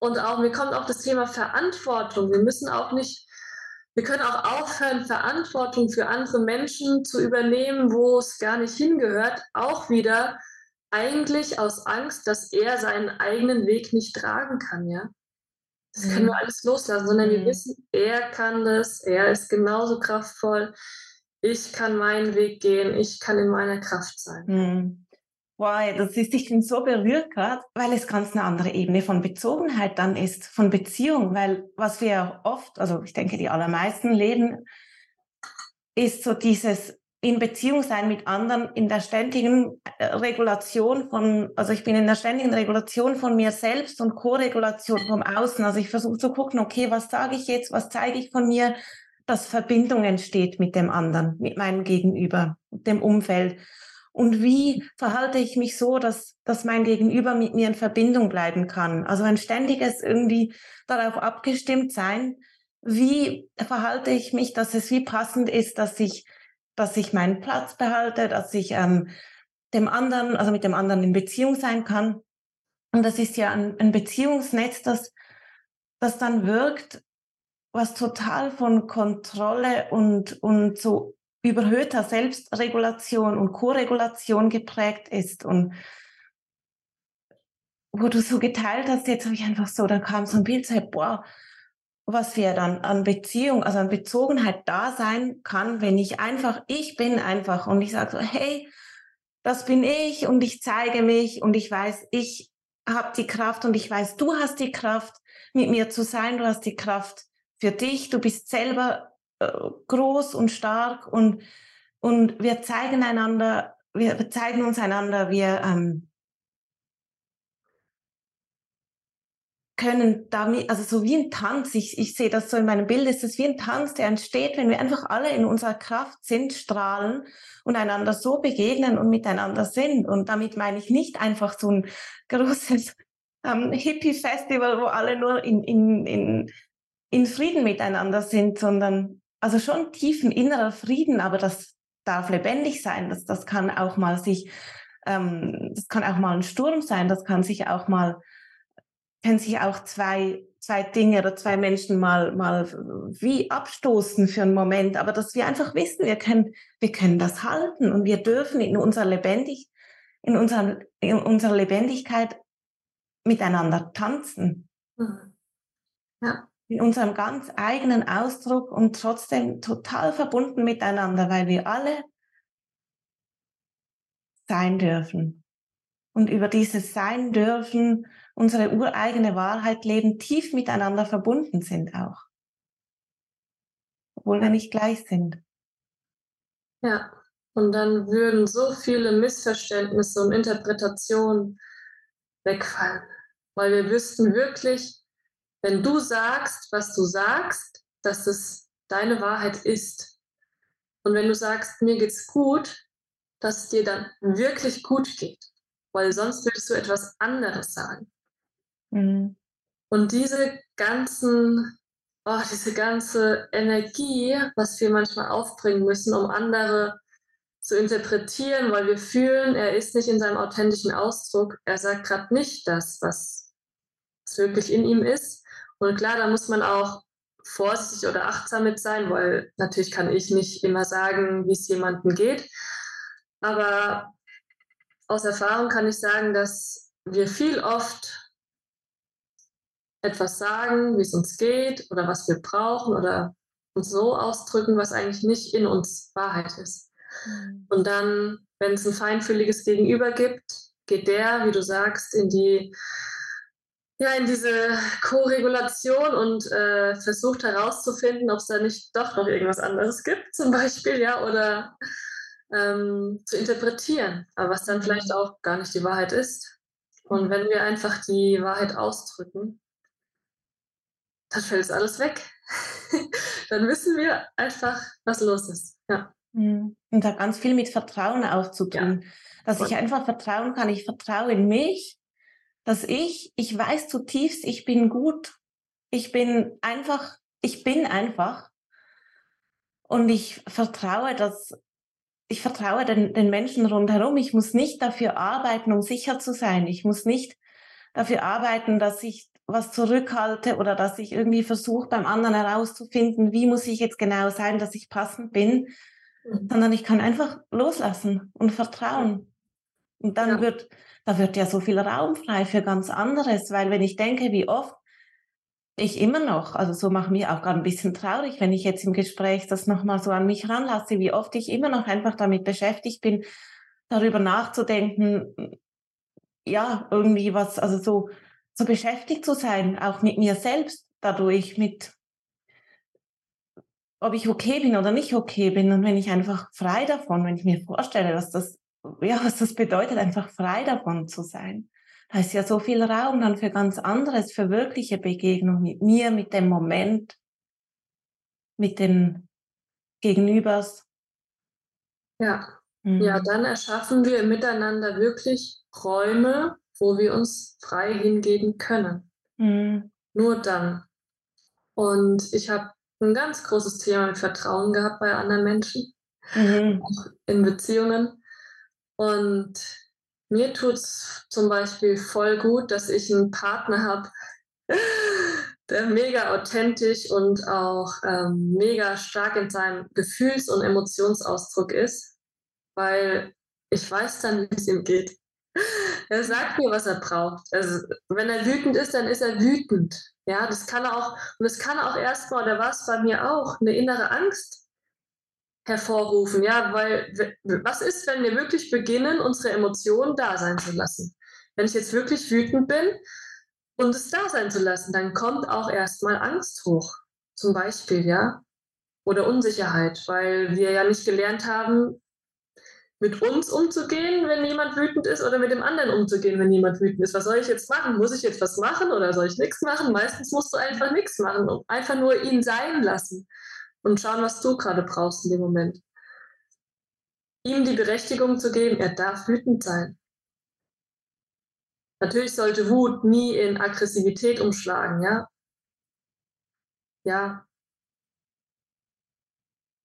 und auch, mir kommt auch das Thema Verantwortung. Wir müssen auch nicht, wir können auch aufhören, Verantwortung für andere Menschen zu übernehmen, wo es gar nicht hingehört. Auch wieder eigentlich aus Angst, dass er seinen eigenen Weg nicht tragen kann, ja. Das mhm. können wir alles loslassen, sondern mhm. wir wissen, er kann das, er ist genauso kraftvoll. ich kann meinen Weg gehen, ich kann in meiner Kraft sein. Mhm. Wow, das ist, ich bin so berührt gerade, weil es ganz eine andere Ebene von Bezogenheit dann ist, von Beziehung, weil was wir oft, also ich denke, die allermeisten leben, ist so dieses in Beziehung sein mit anderen, in der ständigen äh, Regulation von, also ich bin in der ständigen Regulation von mir selbst und Co-Regulation vom Außen. Also ich versuche zu gucken, okay, was sage ich jetzt, was zeige ich von mir, dass Verbindung entsteht mit dem anderen, mit meinem Gegenüber, mit dem Umfeld. Und wie verhalte ich mich so, dass, dass mein Gegenüber mit mir in Verbindung bleiben kann? Also ein ständiges irgendwie darauf abgestimmt sein, wie verhalte ich mich, dass es wie passend ist, dass ich dass ich meinen Platz behalte, dass ich ähm, dem anderen, also mit dem anderen in Beziehung sein kann. Und das ist ja ein, ein Beziehungsnetz, das, das dann wirkt, was total von Kontrolle und, und so überhöhter Selbstregulation und Koregulation geprägt ist. Und wo du so geteilt hast, jetzt habe ich einfach so, da kam so ein Bild, so, boah, was wir dann an Beziehung, also an Bezogenheit da sein kann, wenn ich einfach, ich bin einfach und ich sage so, hey, das bin ich und ich zeige mich und ich weiß, ich habe die Kraft und ich weiß, du hast die Kraft, mit mir zu sein, du hast die Kraft für dich, du bist selber groß und stark und, und wir zeigen einander, wir zeigen uns einander, wir ähm, können damit, also so wie ein Tanz, ich, ich sehe das so in meinem Bild, ist es wie ein Tanz, der entsteht, wenn wir einfach alle in unserer Kraft sind, strahlen und einander so begegnen und miteinander sind. Und damit meine ich nicht einfach so ein großes *laughs* ähm, Hippie-Festival, wo alle nur in, in, in, in Frieden miteinander sind, sondern also schon tiefen innerer Frieden, aber das darf lebendig sein. Das, das kann auch mal sich, ähm, das kann auch mal ein Sturm sein, das kann sich auch mal können sich auch zwei, zwei Dinge oder zwei Menschen mal, mal wie abstoßen für einen Moment, aber dass wir einfach wissen, wir können, wir können das halten und wir dürfen in unserer lebendig, in unserer, in unserer Lebendigkeit miteinander tanzen. Mhm. Ja. In unserem ganz eigenen Ausdruck und trotzdem total verbunden miteinander, weil wir alle sein dürfen. Und über dieses Sein dürfen unsere ureigene Wahrheit leben, tief miteinander verbunden sind auch. Obwohl wir nicht gleich sind. Ja, und dann würden so viele Missverständnisse und Interpretationen wegfallen. Weil wir wüssten wirklich, wenn du sagst, was du sagst, dass es deine Wahrheit ist. Und wenn du sagst, mir geht's gut, dass es dir dann wirklich gut geht. Weil sonst würdest du etwas anderes sagen. Mhm. Und diese ganzen, oh, diese ganze Energie, was wir manchmal aufbringen müssen, um andere zu interpretieren, weil wir fühlen, er ist nicht in seinem authentischen Ausdruck. Er sagt gerade nicht das, was, was wirklich in ihm ist. Und klar, da muss man auch vorsichtig oder achtsam mit sein, weil natürlich kann ich nicht immer sagen, wie es jemandem geht. Aber aus Erfahrung kann ich sagen, dass wir viel oft etwas sagen, wie es uns geht oder was wir brauchen oder uns so ausdrücken, was eigentlich nicht in uns Wahrheit ist. Mhm. Und dann, wenn es ein feinfühliges Gegenüber gibt, geht der, wie du sagst, in die ja, in diese Co-Regulation und äh, versucht herauszufinden, ob es da nicht doch noch irgendwas anderes gibt, *laughs* zum Beispiel, ja, oder ähm, zu interpretieren, aber was dann vielleicht auch gar nicht die Wahrheit ist. Und wenn wir einfach die Wahrheit ausdrücken, dann fällt es alles weg. *laughs* dann wissen wir einfach, was los ist. Ja. Mhm. Und hat ganz viel mit Vertrauen auch zu tun. Ja. Dass ich einfach vertrauen kann. Ich vertraue in mich, dass ich, ich weiß zutiefst, ich bin gut. Ich bin einfach, ich bin einfach. Und ich vertraue, dass, ich vertraue den, den Menschen rundherum. Ich muss nicht dafür arbeiten, um sicher zu sein. Ich muss nicht dafür arbeiten, dass ich was zurückhalte oder dass ich irgendwie versuche, beim anderen herauszufinden, wie muss ich jetzt genau sein, dass ich passend bin, mhm. sondern ich kann einfach loslassen und vertrauen. Und dann ja. wird, da wird ja so viel Raum frei für ganz anderes, weil wenn ich denke, wie oft ich immer noch. Also so mache mich auch gerade ein bisschen traurig, wenn ich jetzt im Gespräch das nochmal so an mich ranlasse, wie oft ich immer noch einfach damit beschäftigt bin, darüber nachzudenken, ja, irgendwie was, also so, so beschäftigt zu sein, auch mit mir selbst dadurch, mit ob ich okay bin oder nicht okay bin. Und wenn ich einfach frei davon, wenn ich mir vorstelle, dass das, ja, was das bedeutet, einfach frei davon zu sein. Da ist ja so viel Raum dann für ganz anderes, für wirkliche Begegnung mit mir, mit dem Moment, mit den Gegenübers. Ja, mhm. ja, dann erschaffen wir miteinander wirklich Räume, wo wir uns frei hingeben können. Mhm. Nur dann. Und ich habe ein ganz großes Thema mit Vertrauen gehabt bei anderen Menschen, mhm. auch in Beziehungen. Und mir tut es zum Beispiel voll gut, dass ich einen Partner habe, *laughs* der mega authentisch und auch ähm, mega stark in seinem Gefühls- und Emotionsausdruck ist, weil ich weiß dann, wie es ihm geht. *laughs* Er sagt mir, was er braucht. Also, wenn er wütend ist, dann ist er wütend. Ja, das kann auch, und es kann auch erstmal, oder war es bei mir auch, eine innere Angst hervorrufen. Ja, weil was ist, wenn wir wirklich beginnen, unsere Emotionen da sein zu lassen? Wenn ich jetzt wirklich wütend bin und es da sein zu lassen, dann kommt auch erstmal Angst hoch. Zum Beispiel, ja. Oder Unsicherheit, weil wir ja nicht gelernt haben, mit uns umzugehen, wenn jemand wütend ist, oder mit dem anderen umzugehen, wenn jemand wütend ist. Was soll ich jetzt machen? Muss ich jetzt was machen oder soll ich nichts machen? Meistens musst du einfach nichts machen einfach nur ihn sein lassen und schauen, was du gerade brauchst in dem Moment. Ihm die Berechtigung zu geben, er darf wütend sein. Natürlich sollte Wut nie in Aggressivität umschlagen, ja. Ja,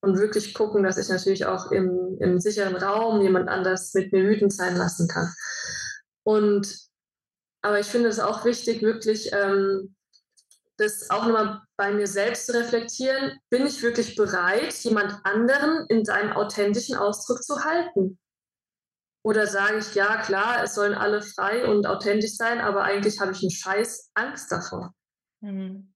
und wirklich gucken, dass ich natürlich auch im, im sicheren Raum jemand anders mit mir wütend sein lassen kann. Und aber ich finde es auch wichtig, wirklich ähm, das auch nochmal bei mir selbst zu reflektieren. Bin ich wirklich bereit, jemand anderen in seinem authentischen Ausdruck zu halten? Oder sage ich, ja, klar, es sollen alle frei und authentisch sein, aber eigentlich habe ich einen Scheiß Angst davor. Mhm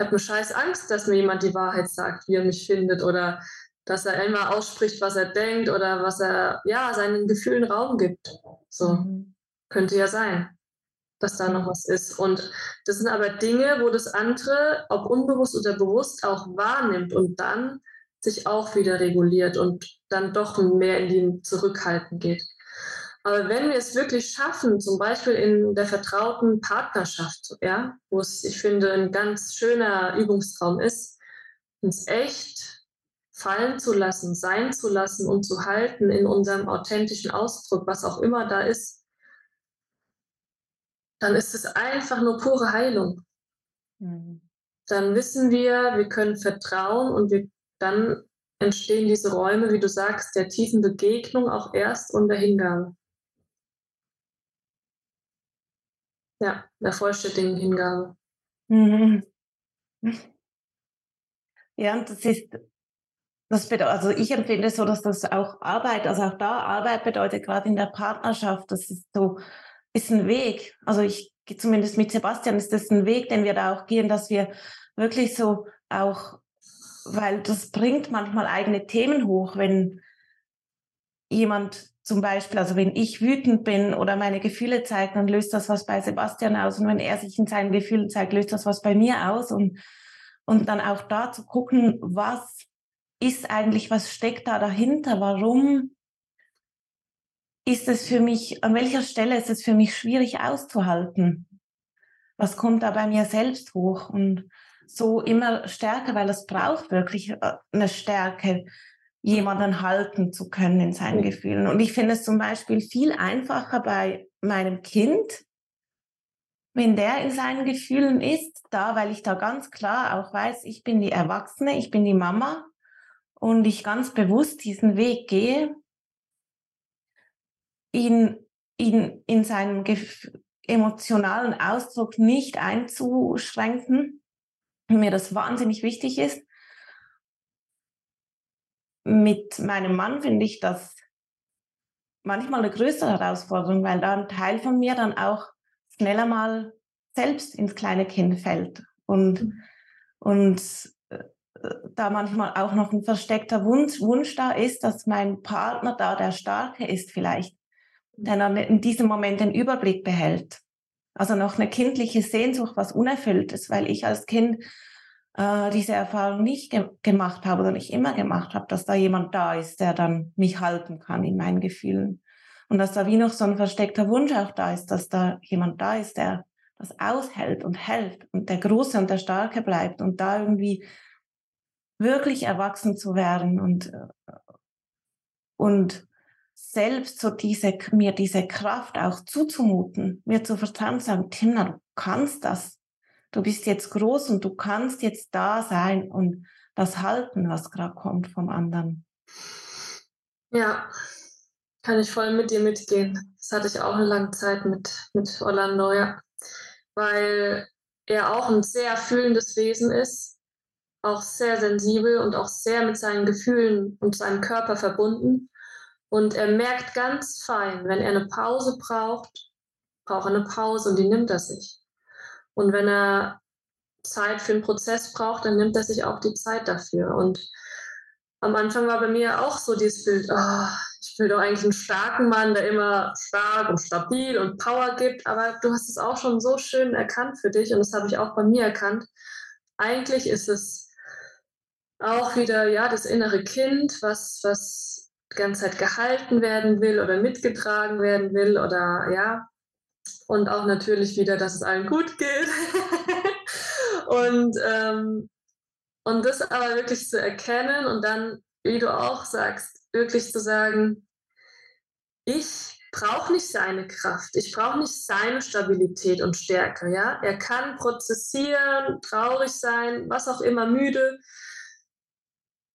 ich habe eine scheiß Angst, dass mir jemand die Wahrheit sagt, wie er mich findet oder dass er immer ausspricht, was er denkt oder was er, ja, seinen Gefühlen Raum gibt. So, mhm. könnte ja sein, dass da noch was ist. Und das sind aber Dinge, wo das andere, ob unbewusst oder bewusst, auch wahrnimmt und dann sich auch wieder reguliert und dann doch mehr in die Zurückhalten geht. Aber wenn wir es wirklich schaffen, zum Beispiel in der vertrauten Partnerschaft, ja, wo es, ich finde, ein ganz schöner Übungstraum ist, uns echt fallen zu lassen, sein zu lassen und zu halten in unserem authentischen Ausdruck, was auch immer da ist, dann ist es einfach nur pure Heilung. Mhm. Dann wissen wir, wir können vertrauen und wir, dann entstehen diese Räume, wie du sagst, der tiefen Begegnung auch erst und der Hingabe. Ja, der vollständigen Hingabe. Mhm. Ja, und das ist, das bedeutet, also ich empfinde so, dass das auch Arbeit, also auch da Arbeit bedeutet, gerade in der Partnerschaft, das ist so, ist ein Weg. Also ich, zumindest mit Sebastian ist das ein Weg, den wir da auch gehen, dass wir wirklich so auch, weil das bringt manchmal eigene Themen hoch, wenn jemand zum Beispiel, also wenn ich wütend bin oder meine Gefühle zeige, dann löst das was bei Sebastian aus. Und wenn er sich in seinen Gefühlen zeigt, löst das was bei mir aus. Und, und dann auch da zu gucken, was ist eigentlich, was steckt da dahinter? Warum ist es für mich, an welcher Stelle ist es für mich schwierig auszuhalten? Was kommt da bei mir selbst hoch? Und so immer stärker, weil es braucht wirklich äh, eine Stärke, jemanden halten zu können in seinen Gefühlen. Und ich finde es zum Beispiel viel einfacher bei meinem Kind, wenn der in seinen Gefühlen ist, da, weil ich da ganz klar auch weiß, ich bin die Erwachsene, ich bin die Mama und ich ganz bewusst diesen Weg gehe, ihn, ihn in seinem emotionalen Ausdruck nicht einzuschränken, mir das wahnsinnig wichtig ist, mit meinem Mann finde ich das manchmal eine größere Herausforderung, weil da ein Teil von mir dann auch schneller mal selbst ins kleine Kind fällt Und, mhm. und äh, da manchmal auch noch ein versteckter Wunsch, Wunsch da ist, dass mein Partner da der Starke ist vielleicht, der in diesem Moment den Überblick behält. Also noch eine kindliche Sehnsucht, was unerfüllt ist, weil ich als Kind äh, diese Erfahrung nicht ge gemacht habe oder nicht immer gemacht habe, dass da jemand da ist, der dann mich halten kann in meinen Gefühlen. Und dass da wie noch so ein versteckter Wunsch auch da ist, dass da jemand da ist, der das aushält und hält und der Große und der Starke bleibt und da irgendwie wirklich erwachsen zu werden und, äh, und selbst so diese, mir diese Kraft auch zuzumuten, mir zu vertrauen, zu sagen, Timna, du kannst das. Du bist jetzt groß und du kannst jetzt da sein und das halten, was gerade kommt vom anderen. Ja, kann ich voll mit dir mitgehen. Das hatte ich auch eine lange Zeit mit, mit Orlando, ja. Weil er auch ein sehr fühlendes Wesen ist, auch sehr sensibel und auch sehr mit seinen Gefühlen und seinem Körper verbunden. Und er merkt ganz fein, wenn er eine Pause braucht, braucht er eine Pause und die nimmt er sich. Und wenn er Zeit für einen Prozess braucht, dann nimmt er sich auch die Zeit dafür. Und am Anfang war bei mir auch so dieses Bild, oh, ich will doch eigentlich einen starken Mann, der immer stark und stabil und Power gibt. Aber du hast es auch schon so schön erkannt für dich und das habe ich auch bei mir erkannt. Eigentlich ist es auch wieder ja das innere Kind, was, was ganze Zeit gehalten werden will oder mitgetragen werden will oder ja. Und auch natürlich wieder, dass es allen gut geht. *laughs* und, ähm, und das aber wirklich zu erkennen und dann, wie du auch sagst, wirklich zu sagen, ich brauche nicht seine Kraft, ich brauche nicht seine Stabilität und Stärke. Ja? Er kann prozessieren, traurig sein, was auch immer, müde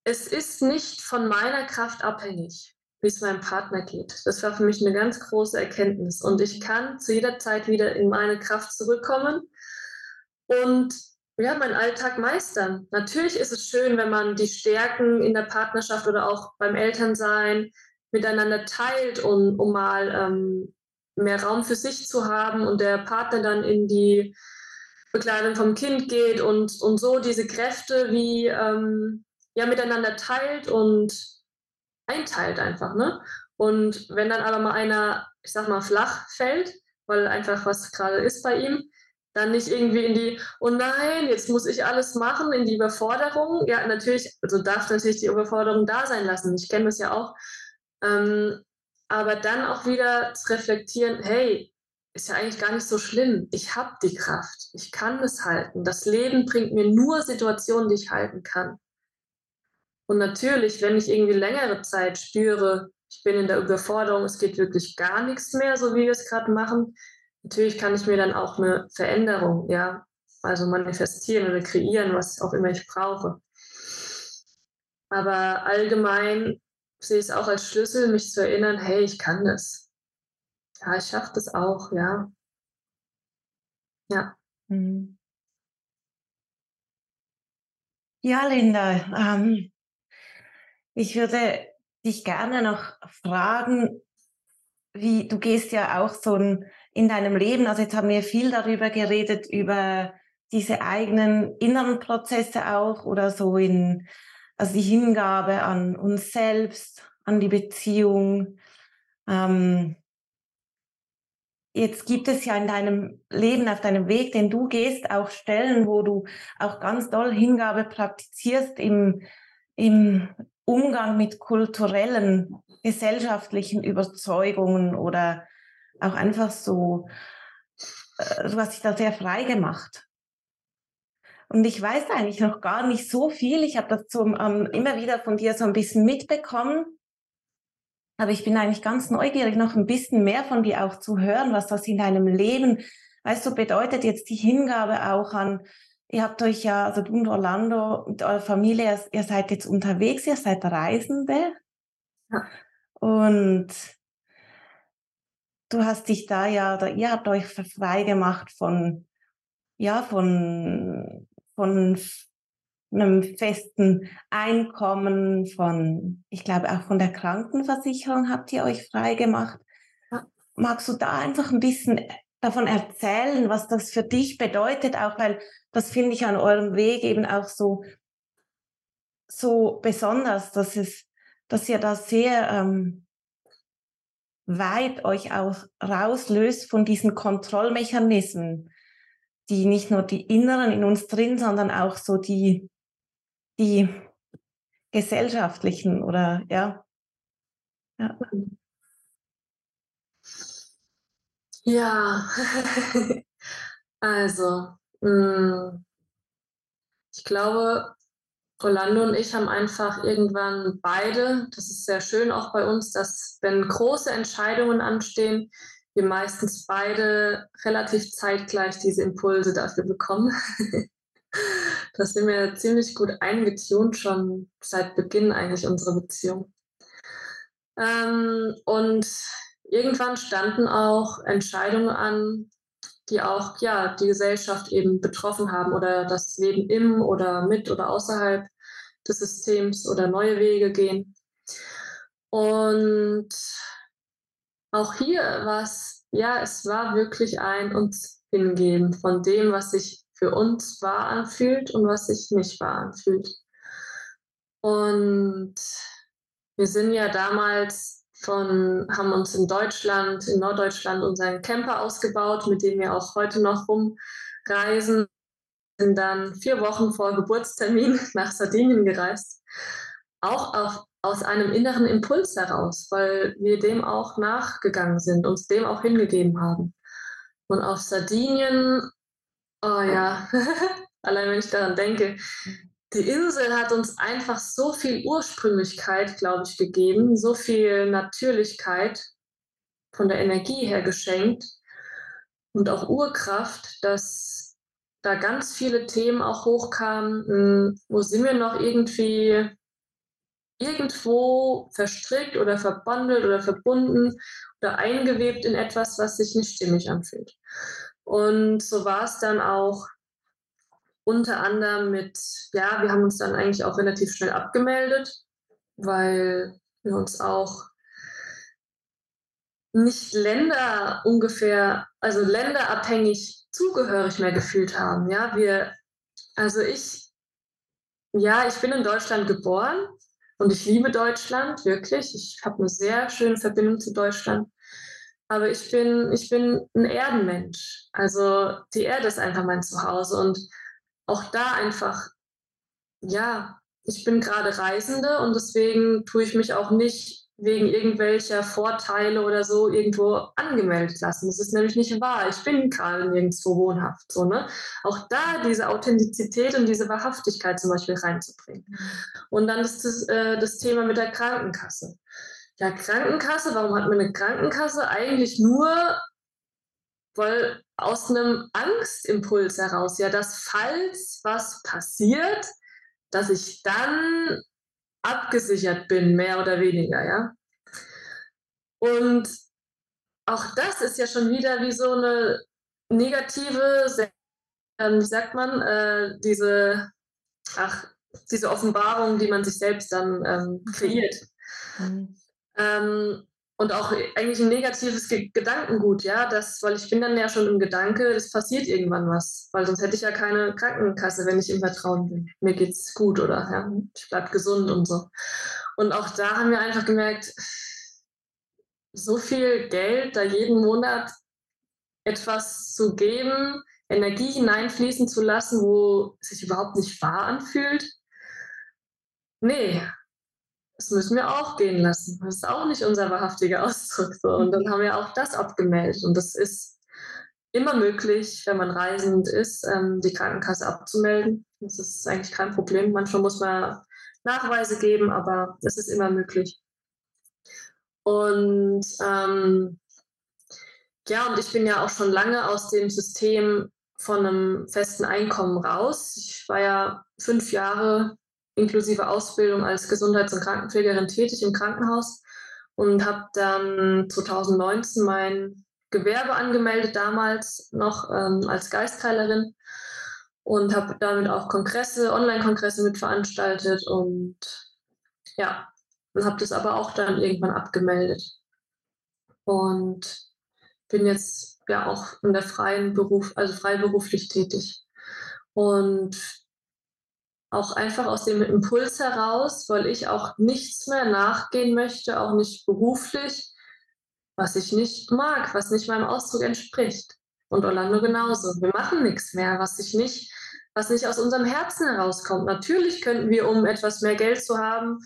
es ist nicht von meiner Kraft abhängig, wie es meinem Partner geht. Das war für mich eine ganz große Erkenntnis. Und ich kann zu jeder Zeit wieder in meine Kraft zurückkommen und ja, meinen Alltag meistern. Natürlich ist es schön, wenn man die Stärken in der Partnerschaft oder auch beim Elternsein miteinander teilt, um, um mal ähm, mehr Raum für sich zu haben und der Partner dann in die Bekleidung vom Kind geht und, und so diese Kräfte wie ähm, ja miteinander teilt und einteilt einfach, ne? Und wenn dann aber mal einer, ich sag mal, flach fällt, weil einfach was gerade ist bei ihm, dann nicht irgendwie in die, oh nein, jetzt muss ich alles machen, in die Überforderung. Ja, natürlich, also darf natürlich die Überforderung da sein lassen. Ich kenne das ja auch. Ähm, aber dann auch wieder zu reflektieren, hey, ist ja eigentlich gar nicht so schlimm. Ich habe die Kraft. Ich kann es halten. Das Leben bringt mir nur Situationen, die ich halten kann. Und natürlich, wenn ich irgendwie längere Zeit spüre, ich bin in der Überforderung, es geht wirklich gar nichts mehr, so wie wir es gerade machen, natürlich kann ich mir dann auch eine Veränderung, ja, also manifestieren oder kreieren, was auch immer ich brauche. Aber allgemein sehe ich es auch als Schlüssel, mich zu erinnern, hey, ich kann das. Ja, ich schaffe das auch, ja. Ja. Mhm. Ja, Linda, ähm, ich würde dich gerne noch fragen, wie du gehst ja auch so in deinem Leben, also jetzt haben wir viel darüber geredet, über diese eigenen inneren Prozesse auch oder so in, also die Hingabe an uns selbst, an die Beziehung. Ähm, jetzt gibt es ja in deinem Leben, auf deinem Weg, den du gehst, auch Stellen, wo du auch ganz doll Hingabe praktizierst im, im Umgang mit kulturellen, gesellschaftlichen Überzeugungen oder auch einfach so, äh, du hast dich da sehr frei gemacht. Und ich weiß eigentlich noch gar nicht so viel. Ich habe das zum, ähm, immer wieder von dir so ein bisschen mitbekommen. Aber ich bin eigentlich ganz neugierig, noch ein bisschen mehr von dir auch zu hören, was das in deinem Leben, weißt du, bedeutet jetzt die Hingabe auch an Ihr habt euch ja, also du und Orlando mit eurer Familie, ihr seid jetzt unterwegs, ihr seid Reisende. Ja. Und du hast dich da ja, oder ihr habt euch frei gemacht von, ja, von, von einem festen Einkommen, von, ich glaube auch von der Krankenversicherung habt ihr euch frei gemacht. Ja. Magst du da einfach ein bisschen davon erzählen, was das für dich bedeutet, auch weil das finde ich an eurem Weg eben auch so, so besonders, dass es, dass ihr da sehr ähm, weit euch auch rauslöst von diesen Kontrollmechanismen, die nicht nur die inneren in uns drin, sondern auch so die, die gesellschaftlichen oder ja. Ja, ja. *laughs* also, mh, mm, ich glaube, Rolando und ich haben einfach irgendwann beide, das ist sehr schön auch bei uns, dass wenn große Entscheidungen anstehen, wir meistens beide relativ zeitgleich diese Impulse dafür bekommen. *laughs* das sind wir ziemlich gut eingetunt, schon seit Beginn eigentlich unserer Beziehung. Ähm, und irgendwann standen auch Entscheidungen an, die auch ja, die Gesellschaft eben betroffen haben oder das Leben im oder mit oder außerhalb des Systems oder neue Wege gehen. Und auch hier war es, ja, es war wirklich ein uns hingeben von dem, was sich für uns wahr anfühlt und was sich nicht wahr anfühlt. Und wir sind ja damals von, haben uns in Deutschland, in Norddeutschland unseren Camper ausgebaut, mit dem wir auch heute noch rumreisen. Sind dann vier Wochen vor Geburtstermin *laughs* nach Sardinien gereist. Auch auf, aus einem inneren Impuls heraus, weil wir dem auch nachgegangen sind, uns dem auch hingegeben haben. Und auf Sardinien, oh ja, *laughs* allein wenn ich daran denke, die Insel hat uns einfach so viel Ursprünglichkeit, glaube ich, gegeben, so viel Natürlichkeit von der Energie her geschenkt und auch Urkraft, dass da ganz viele Themen auch hochkamen. Hm, wo sind wir noch irgendwie irgendwo verstrickt oder verbandelt oder verbunden oder eingewebt in etwas, was sich nicht stimmig anfühlt. Und so war es dann auch unter anderem mit, ja, wir haben uns dann eigentlich auch relativ schnell abgemeldet, weil wir uns auch nicht Länder ungefähr, also länderabhängig zugehörig mehr gefühlt haben. Ja, wir, also ich, ja, ich bin in Deutschland geboren und ich liebe Deutschland, wirklich. Ich habe eine sehr schöne Verbindung zu Deutschland. Aber ich bin, ich bin ein Erdenmensch. Also die Erde ist einfach mein Zuhause und auch da einfach, ja, ich bin gerade Reisende und deswegen tue ich mich auch nicht wegen irgendwelcher Vorteile oder so irgendwo angemeldet lassen. Das ist nämlich nicht wahr. Ich bin gerade nirgendwo wohnhaft. So, ne? Auch da diese Authentizität und diese Wahrhaftigkeit zum Beispiel reinzubringen. Mhm. Und dann ist das, äh, das Thema mit der Krankenkasse. Ja, Krankenkasse, warum hat man eine Krankenkasse? Eigentlich nur, weil aus einem Angstimpuls heraus, ja, dass falls was passiert, dass ich dann abgesichert bin, mehr oder weniger, ja. Und auch das ist ja schon wieder wie so eine negative, ähm, wie sagt man, äh, diese, ach, diese Offenbarung, die man sich selbst dann ähm, mhm. kreiert. Mhm. Ähm, und auch eigentlich ein negatives Gedankengut, ja, das, weil ich bin dann ja schon im Gedanke, es passiert irgendwann was, weil sonst hätte ich ja keine Krankenkasse, wenn ich im Vertrauen bin. Mir geht's gut oder ja, ich bleib gesund und so. Und auch da haben wir einfach gemerkt, so viel Geld da jeden Monat etwas zu geben, Energie hineinfließen zu lassen, wo es sich überhaupt nicht wahr anfühlt. Nee, das müssen wir auch gehen lassen. Das ist auch nicht unser wahrhaftiger Ausdruck. So. Und dann haben wir auch das abgemeldet. Und das ist immer möglich, wenn man reisend ist, ähm, die Krankenkasse abzumelden. Das ist eigentlich kein Problem. Manchmal muss man Nachweise geben, aber das ist immer möglich. Und ähm, ja, und ich bin ja auch schon lange aus dem System von einem festen Einkommen raus. Ich war ja fünf Jahre inklusive Ausbildung als Gesundheits- und Krankenpflegerin tätig im Krankenhaus und habe dann 2019 mein Gewerbe angemeldet, damals noch ähm, als Geistheilerin und habe damit auch Kongresse, Online-Kongresse mitveranstaltet und ja, und habe das aber auch dann irgendwann abgemeldet. Und bin jetzt ja auch in der freien Beruf, also freiberuflich tätig. Und auch einfach aus dem Impuls heraus, weil ich auch nichts mehr nachgehen möchte, auch nicht beruflich, was ich nicht mag, was nicht meinem Ausdruck entspricht. Und Orlando genauso. Wir machen nichts mehr, was sich nicht, was nicht aus unserem Herzen herauskommt. Natürlich könnten wir, um etwas mehr Geld zu haben,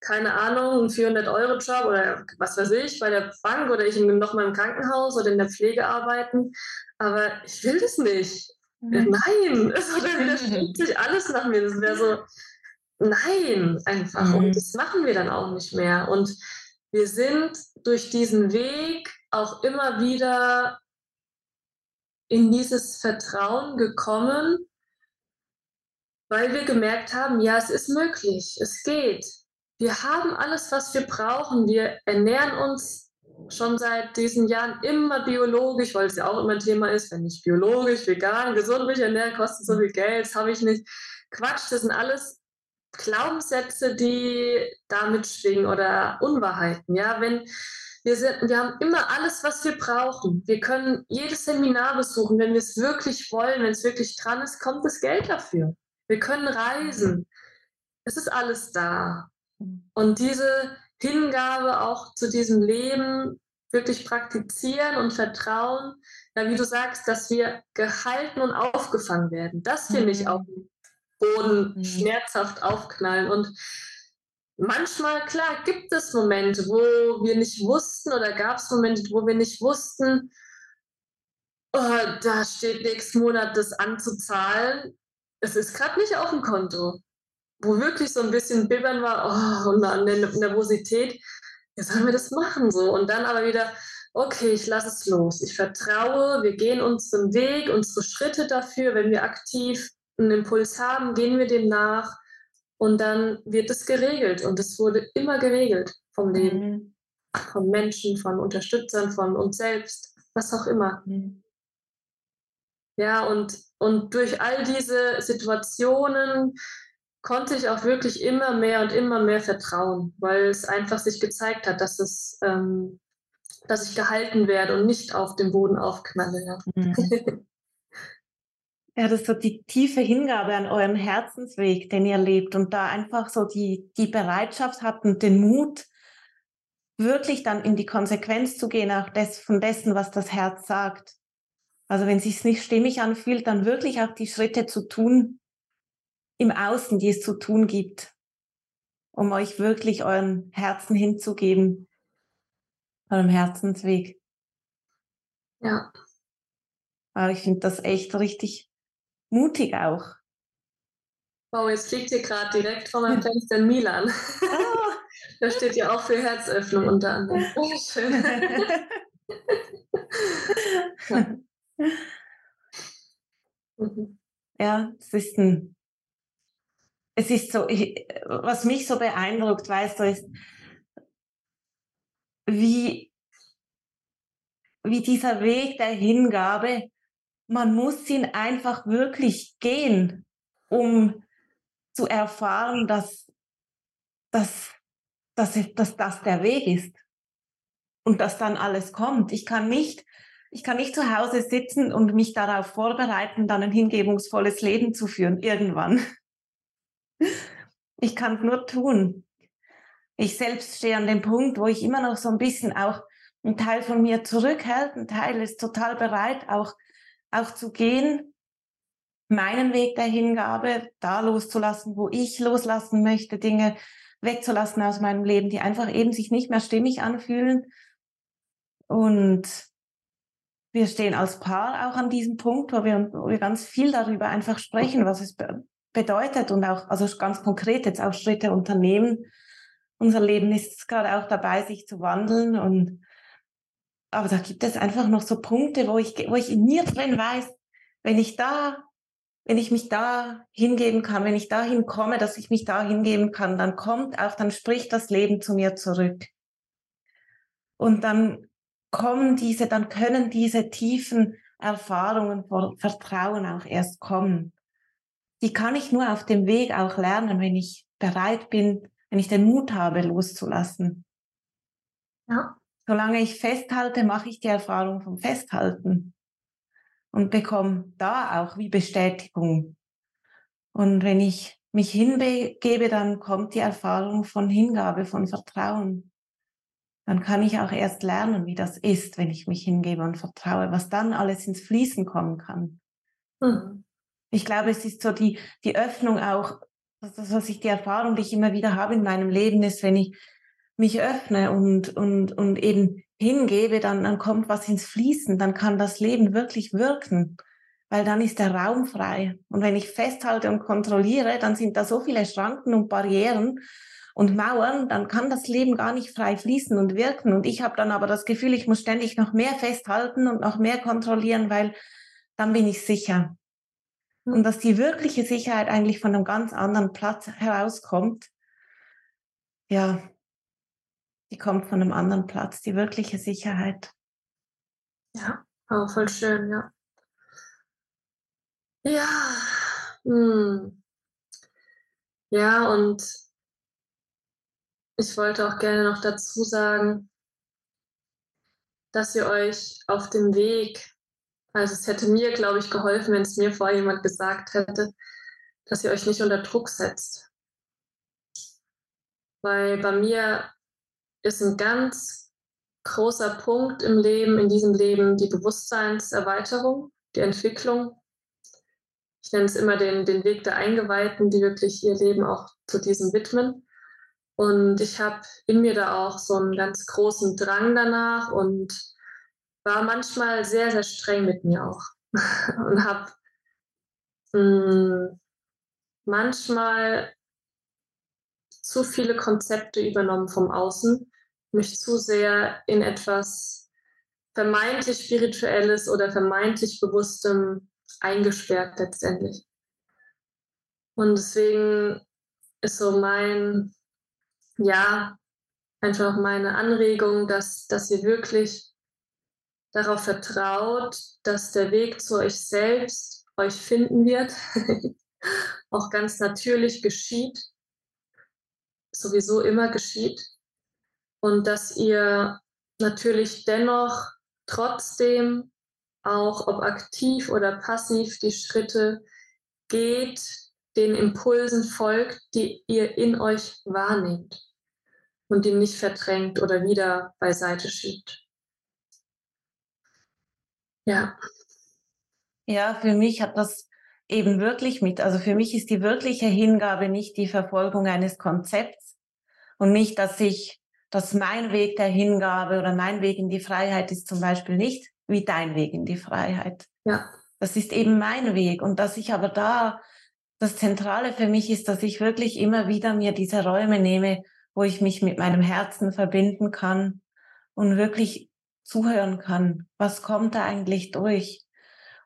keine Ahnung, einen 400-Euro-Job oder was weiß ich, bei der Bank oder ich noch mal im Krankenhaus oder in der Pflege arbeiten. Aber ich will das nicht. Mhm. Nein, *laughs* es widerspricht sich alles nach mir. Das wäre so, nein, einfach. Mhm. Und das machen wir dann auch nicht mehr. Und wir sind durch diesen Weg auch immer wieder in dieses Vertrauen gekommen, weil wir gemerkt haben, ja, es ist möglich, es geht. Wir haben alles, was wir brauchen. Wir ernähren uns schon seit diesen Jahren immer biologisch, weil es ja auch immer ein Thema ist, wenn nicht biologisch, vegan, gesund mich ernähren, kostet so viel Geld, das habe ich nicht. Quatsch, das sind alles Glaubenssätze, die damit schwingen oder Unwahrheiten. Ja, wenn wir, sind, wir haben immer alles, was wir brauchen. Wir können jedes Seminar besuchen, wenn wir es wirklich wollen, wenn es wirklich dran ist, kommt das Geld dafür. Wir können reisen. Es ist alles da. Und diese Hingabe auch zu diesem Leben wirklich praktizieren und vertrauen, ja, wie du sagst, dass wir gehalten und aufgefangen werden, dass wir mhm. nicht auf dem Boden mhm. schmerzhaft aufknallen. Und manchmal, klar, gibt es Momente, wo wir nicht wussten oder gab es Momente, wo wir nicht wussten, oh, da steht nächsten Monat das anzuzahlen. Es ist gerade nicht auf dem Konto wo wirklich so ein bisschen Bibbern war, oh, und eine Nervosität, ja, sollen wir das machen so? Und dann aber wieder, okay, ich lasse es los. Ich vertraue, wir gehen unseren Weg, unsere Schritte dafür. Wenn wir aktiv einen Impuls haben, gehen wir dem nach und dann wird es geregelt. Und es wurde immer geregelt vom Leben, mhm. von Menschen, von Unterstützern, von uns selbst, was auch immer. Mhm. Ja, und, und durch all diese Situationen, konnte ich auch wirklich immer mehr und immer mehr vertrauen, weil es einfach sich gezeigt hat, dass es, ähm, dass ich gehalten werde und nicht auf dem Boden aufknalle. Ja. Mhm. Ja, das ist so die tiefe Hingabe an euren Herzensweg, den ihr lebt und da einfach so die, die Bereitschaft habt und den Mut, wirklich dann in die Konsequenz zu gehen, auch des, von dessen, was das Herz sagt. Also wenn es sich nicht stimmig anfühlt, dann wirklich auch die Schritte zu tun, im Außen, die es zu tun gibt, um euch wirklich euren Herzen hinzugeben, eurem Herzensweg. Ja. Aber ich finde das echt richtig mutig auch. Wow, jetzt fliegt hier gerade direkt vor meinem Fenster in Milan. Ah. *laughs* da steht ja auch für Herzöffnung unter anderem. *laughs* Oh, schön. *laughs* ja, es ist ein es ist so, ich, was mich so beeindruckt, weißt du, ist, wie, wie dieser Weg der Hingabe, man muss ihn einfach wirklich gehen, um zu erfahren, dass, dass, dass, dass das der Weg ist und dass dann alles kommt. Ich kann nicht, ich kann nicht zu Hause sitzen und mich darauf vorbereiten, dann ein hingebungsvolles Leben zu führen, irgendwann. Ich kann es nur tun. Ich selbst stehe an dem Punkt, wo ich immer noch so ein bisschen auch ein Teil von mir zurückhält, ein Teil ist total bereit, auch, auch zu gehen, meinen Weg der Hingabe da loszulassen, wo ich loslassen möchte, Dinge wegzulassen aus meinem Leben, die einfach eben sich nicht mehr stimmig anfühlen. Und wir stehen als Paar auch an diesem Punkt, wo wir, wo wir ganz viel darüber einfach sprechen, was es bedeutet und auch, also ganz konkret jetzt auch Schritte unternehmen. Unser Leben ist gerade auch dabei, sich zu wandeln und aber da gibt es einfach noch so Punkte, wo ich, wo ich in mir drin weiß, wenn ich da, wenn ich mich da hingeben kann, wenn ich dahin komme, dass ich mich da hingeben kann, dann kommt auch, dann spricht das Leben zu mir zurück. Und dann kommen diese, dann können diese tiefen Erfahrungen von Vertrauen auch erst kommen die kann ich nur auf dem Weg auch lernen, wenn ich bereit bin, wenn ich den Mut habe, loszulassen. Ja, solange ich festhalte, mache ich die Erfahrung vom Festhalten und bekomme da auch wie Bestätigung. Und wenn ich mich hinbegebe, dann kommt die Erfahrung von Hingabe, von Vertrauen. Dann kann ich auch erst lernen, wie das ist, wenn ich mich hingebe und vertraue, was dann alles ins Fließen kommen kann. Mhm. Ich glaube, es ist so die, die Öffnung auch, das, was ich die Erfahrung, die ich immer wieder habe in meinem Leben, ist, wenn ich mich öffne und, und, und eben hingebe, dann, dann kommt was ins Fließen, dann kann das Leben wirklich wirken, weil dann ist der Raum frei. Und wenn ich festhalte und kontrolliere, dann sind da so viele Schranken und Barrieren und Mauern, dann kann das Leben gar nicht frei fließen und wirken. Und ich habe dann aber das Gefühl, ich muss ständig noch mehr festhalten und noch mehr kontrollieren, weil dann bin ich sicher. Und dass die wirkliche Sicherheit eigentlich von einem ganz anderen Platz herauskommt, ja, die kommt von einem anderen Platz, die wirkliche Sicherheit. Ja, auch voll schön, ja. Ja, hm. ja, und ich wollte auch gerne noch dazu sagen, dass ihr euch auf dem Weg, also es hätte mir, glaube ich, geholfen, wenn es mir vorher jemand gesagt hätte, dass ihr euch nicht unter Druck setzt. Weil bei mir ist ein ganz großer Punkt im Leben, in diesem Leben, die Bewusstseinserweiterung, die Entwicklung. Ich nenne es immer den, den Weg der Eingeweihten, die wirklich ihr Leben auch zu diesem widmen. Und ich habe in mir da auch so einen ganz großen Drang danach und war manchmal sehr, sehr streng mit mir auch. *laughs* und habe hm, manchmal zu viele Konzepte übernommen vom Außen, mich zu sehr in etwas vermeintlich Spirituelles oder vermeintlich Bewusstem eingesperrt letztendlich. Und deswegen ist so mein ja, einfach meine Anregung, dass, dass ihr wirklich darauf vertraut, dass der Weg zu euch selbst euch finden wird, *laughs* auch ganz natürlich geschieht, sowieso immer geschieht und dass ihr natürlich dennoch trotzdem auch ob aktiv oder passiv die Schritte geht, den Impulsen folgt, die ihr in euch wahrnehmt und die nicht verdrängt oder wieder beiseite schiebt. Ja. Ja, für mich hat das eben wirklich mit, also für mich ist die wirkliche Hingabe nicht die Verfolgung eines Konzepts und nicht, dass ich, dass mein Weg der Hingabe oder mein Weg in die Freiheit ist zum Beispiel nicht wie dein Weg in die Freiheit. Ja. Das ist eben mein Weg und dass ich aber da das Zentrale für mich ist, dass ich wirklich immer wieder mir diese Räume nehme, wo ich mich mit meinem Herzen verbinden kann und wirklich zuhören kann. Was kommt da eigentlich durch?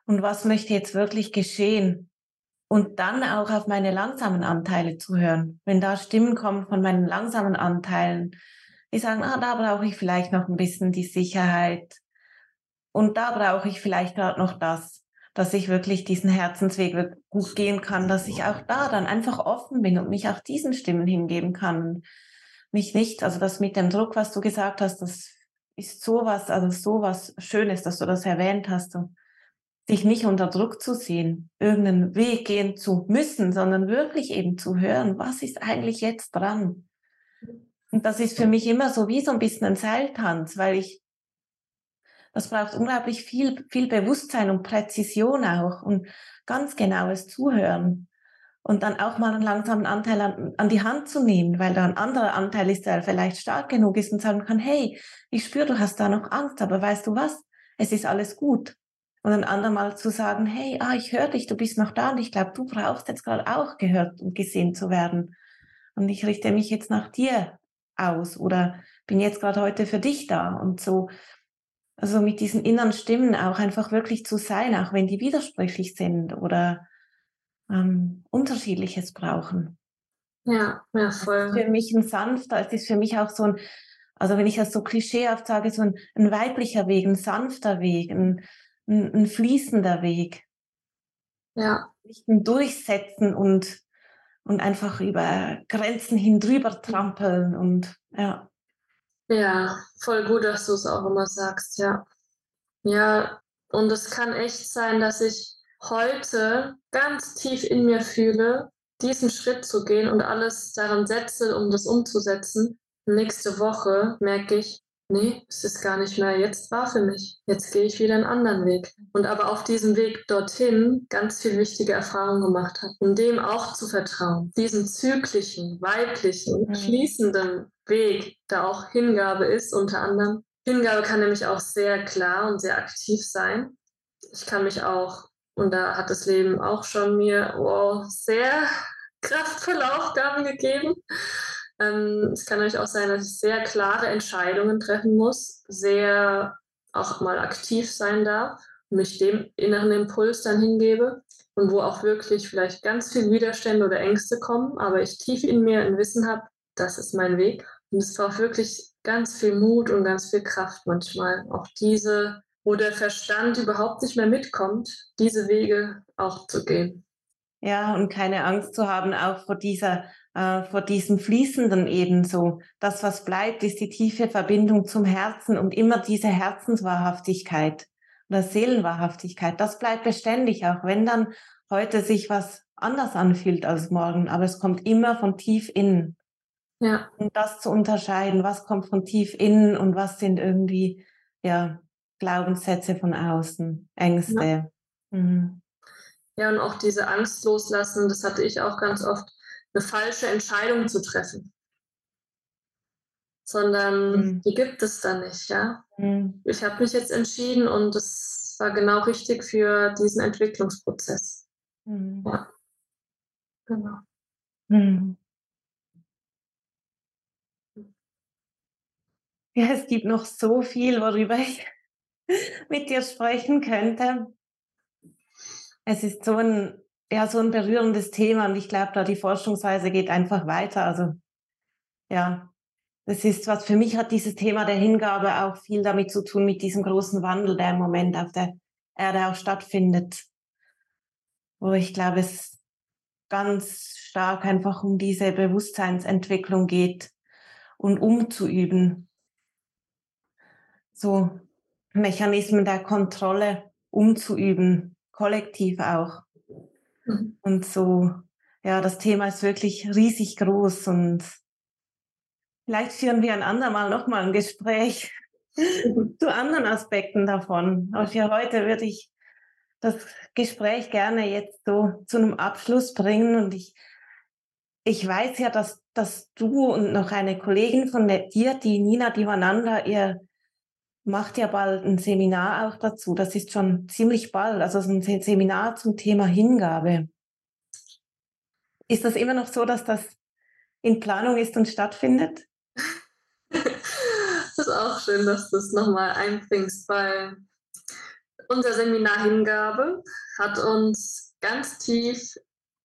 Und was möchte jetzt wirklich geschehen? Und dann auch auf meine langsamen Anteile zu hören. Wenn da Stimmen kommen von meinen langsamen Anteilen, die sagen, ah, da brauche ich vielleicht noch ein bisschen die Sicherheit. Und da brauche ich vielleicht gerade noch das dass ich wirklich diesen Herzensweg gut gehen kann, dass ich auch da dann einfach offen bin und mich auch diesen Stimmen hingeben kann. Mich nicht, also das mit dem Druck, was du gesagt hast, das ist sowas, also sowas Schönes, dass du das erwähnt hast, so, sich nicht unter Druck zu sehen, irgendeinen Weg gehen zu müssen, sondern wirklich eben zu hören, was ist eigentlich jetzt dran? Und das ist für mich immer so wie so ein bisschen ein Seiltanz, weil ich das braucht unglaublich viel, viel Bewusstsein und Präzision auch und ganz genaues Zuhören. Und dann auch mal einen langsamen Anteil an, an die Hand zu nehmen, weil da ein anderer Anteil ist, der vielleicht stark genug ist und sagen kann, hey, ich spüre, du hast da noch Angst, aber weißt du was? Es ist alles gut. Und ein andermal zu sagen, hey, ah, ich höre dich, du bist noch da und ich glaube, du brauchst jetzt gerade auch gehört und gesehen zu werden. Und ich richte mich jetzt nach dir aus oder bin jetzt gerade heute für dich da. Und so also mit diesen inneren Stimmen auch einfach wirklich zu sein, auch wenn die widersprüchlich sind oder ähm, unterschiedliches brauchen. Ja, ja, voll. für mich ein sanfter, es ist für mich auch so ein, also wenn ich das so klischeehaft sage, so ein, ein weiblicher Weg, ein sanfter Weg, ein, ein, ein fließender Weg. Ja. Nicht ein Durchsetzen und, und einfach über Grenzen hin drüber trampeln und ja. Ja, voll gut, dass du es auch immer sagst, ja. Ja, und es kann echt sein, dass ich heute ganz tief in mir fühle, diesen Schritt zu gehen und alles daran setze, um das umzusetzen. Nächste Woche merke ich, nee, es ist gar nicht mehr jetzt war für mich. Jetzt gehe ich wieder einen anderen Weg. Und aber auf diesem Weg dorthin ganz viel wichtige Erfahrungen gemacht habe. Und dem auch zu vertrauen. Diesen zyklischen, weiblichen, mhm. fließenden Weg, der auch Hingabe ist, unter anderem. Hingabe kann nämlich auch sehr klar und sehr aktiv sein. Ich kann mich auch, und da hat das Leben auch schon mir wow, sehr kraftvolle Aufgaben gegeben, ähm, es kann natürlich auch sein, dass ich sehr klare Entscheidungen treffen muss, sehr auch mal aktiv sein darf und mich dem inneren Impuls dann hingebe und wo auch wirklich vielleicht ganz viel Widerstände oder Ängste kommen, aber ich tief in mir ein Wissen habe, das ist mein Weg. Und es braucht wirklich ganz viel Mut und ganz viel Kraft manchmal, auch diese, wo der Verstand überhaupt nicht mehr mitkommt, diese Wege auch zu gehen. Ja, und keine Angst zu haben, auch vor dieser äh, vor diesem Fließenden ebenso. Das, was bleibt, ist die tiefe Verbindung zum Herzen und immer diese Herzenswahrhaftigkeit oder Seelenwahrhaftigkeit. Das bleibt beständig, auch wenn dann heute sich was anders anfühlt als morgen, aber es kommt immer von tief innen. Ja. Und das zu unterscheiden, was kommt von tief innen und was sind irgendwie, ja, Glaubenssätze von außen, Ängste. Ja. Mhm. ja, und auch diese Angst loslassen, das hatte ich auch ganz oft eine falsche Entscheidung zu treffen. Sondern mhm. die gibt es da nicht, ja. Mhm. Ich habe mich jetzt entschieden und es war genau richtig für diesen Entwicklungsprozess. Mhm. Ja. Genau. Mhm. Ja, es gibt noch so viel, worüber ich *laughs* mit dir sprechen könnte. Es ist so ein ja, so ein berührendes Thema und ich glaube, da die Forschungsweise geht einfach weiter. Also ja, das ist was, für mich hat dieses Thema der Hingabe auch viel damit zu tun, mit diesem großen Wandel, der im Moment auf der Erde auch stattfindet. Wo ich glaube, es ganz stark einfach um diese Bewusstseinsentwicklung geht und umzuüben. So Mechanismen der Kontrolle umzuüben, kollektiv auch. Mhm. Und so, ja, das Thema ist wirklich riesig groß und vielleicht führen wir ein andermal nochmal ein Gespräch *laughs* zu anderen Aspekten davon. Aber für heute würde ich das Gespräch gerne jetzt so zu einem Abschluss bringen und ich, ich weiß ja, dass, dass du und noch eine Kollegin von dir, die Nina Divananda, ihr macht ja bald ein Seminar auch dazu. Das ist schon ziemlich bald, also ein Seminar zum Thema Hingabe. Ist das immer noch so, dass das in Planung ist und stattfindet? *laughs* das ist auch schön, dass du es nochmal einbringst, weil unser Seminar Hingabe hat uns ganz tief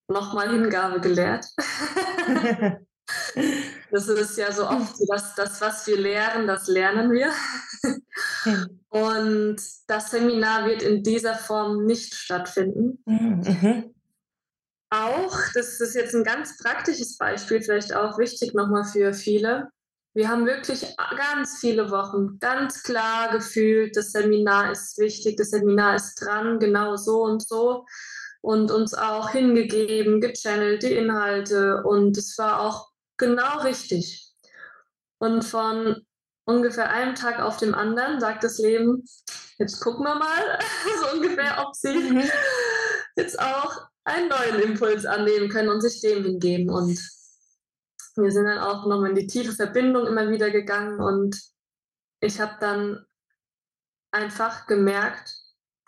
nochmal Hingabe gelehrt. *laughs* Das ist ja so oft so, dass das, was wir lehren, das lernen wir. Und das Seminar wird in dieser Form nicht stattfinden. Mhm. Auch, das ist jetzt ein ganz praktisches Beispiel, vielleicht auch wichtig nochmal für viele. Wir haben wirklich ganz viele Wochen ganz klar gefühlt, das Seminar ist wichtig, das Seminar ist dran, genau so und so. Und uns auch hingegeben, gechannelt, die Inhalte. Und es war auch genau richtig. Und von ungefähr einem Tag auf dem anderen sagt das Leben, jetzt gucken wir mal, *laughs* so ungefähr, ob sie mhm. jetzt auch einen neuen Impuls annehmen können und sich dem hingeben. Und wir sind dann auch nochmal in die tiefe Verbindung immer wieder gegangen und ich habe dann einfach gemerkt,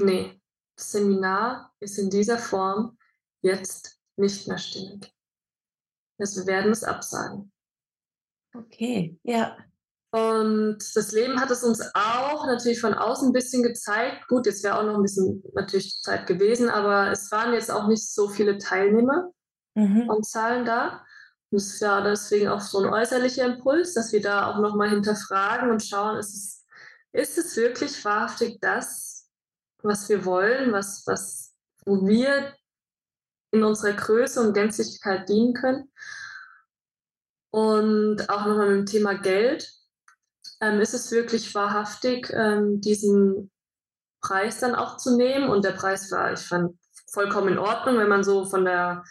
nee, das Seminar ist in dieser Form jetzt nicht mehr stimmig. Also wir werden es absagen. Okay, ja. Und das Leben hat es uns auch natürlich von außen ein bisschen gezeigt. Gut, jetzt wäre auch noch ein bisschen natürlich Zeit gewesen, aber es waren jetzt auch nicht so viele Teilnehmer mhm. und Zahlen da. Und es ist ja deswegen auch so ein äußerlicher Impuls, dass wir da auch nochmal hinterfragen und schauen, ist es, ist es wirklich wahrhaftig das, was wir wollen, was, was, wo wir in unserer Größe und Gänzlichkeit dienen können. Und auch nochmal mit dem Thema Geld. Ähm, ist es wirklich wahrhaftig, ähm, diesen Preis dann auch zu nehmen. Und der Preis war, ich fand, vollkommen in Ordnung, wenn man so von der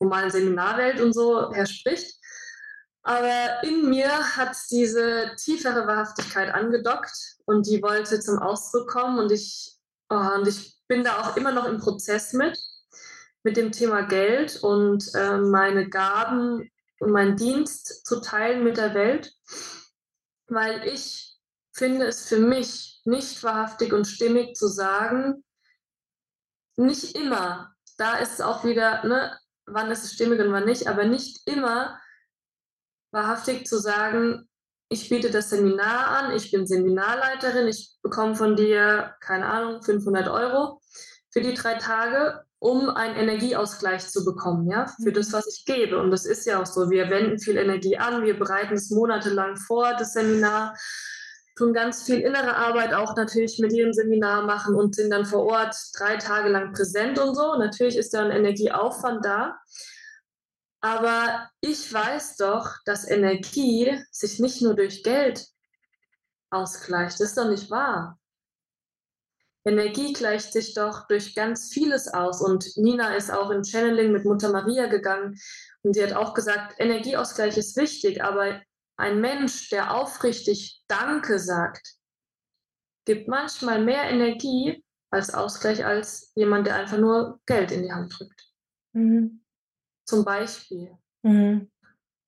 normalen Seminarwelt und so her spricht. Aber in mir hat diese tiefere Wahrhaftigkeit angedockt und die wollte zum Ausdruck kommen und ich, oh, und ich bin da auch immer noch im Prozess mit, mit dem Thema Geld und äh, meine Gaben und meinen Dienst zu teilen mit der Welt, weil ich finde es für mich nicht wahrhaftig und stimmig zu sagen, nicht immer, da ist es auch wieder, ne, wann ist es stimmig und wann nicht, aber nicht immer wahrhaftig zu sagen, ich biete das Seminar an, ich bin Seminarleiterin, ich bekomme von dir, keine Ahnung, 500 Euro für die drei Tage, um einen Energieausgleich zu bekommen, ja, für das, mhm. was ich gebe. Und das ist ja auch so. Wir wenden viel Energie an, wir bereiten es monatelang vor, das Seminar, tun ganz viel innere Arbeit auch natürlich mit jedem Seminar machen und sind dann vor Ort drei Tage lang präsent und so. Natürlich ist da ein Energieaufwand da. Aber ich weiß doch, dass Energie sich nicht nur durch Geld ausgleicht. Das ist doch nicht wahr. Energie gleicht sich doch durch ganz vieles aus. Und Nina ist auch in Channeling mit Mutter Maria gegangen und sie hat auch gesagt, Energieausgleich ist wichtig, aber ein Mensch, der aufrichtig Danke sagt, gibt manchmal mehr Energie als Ausgleich als jemand, der einfach nur Geld in die Hand drückt. Mhm zum Beispiel. Mhm.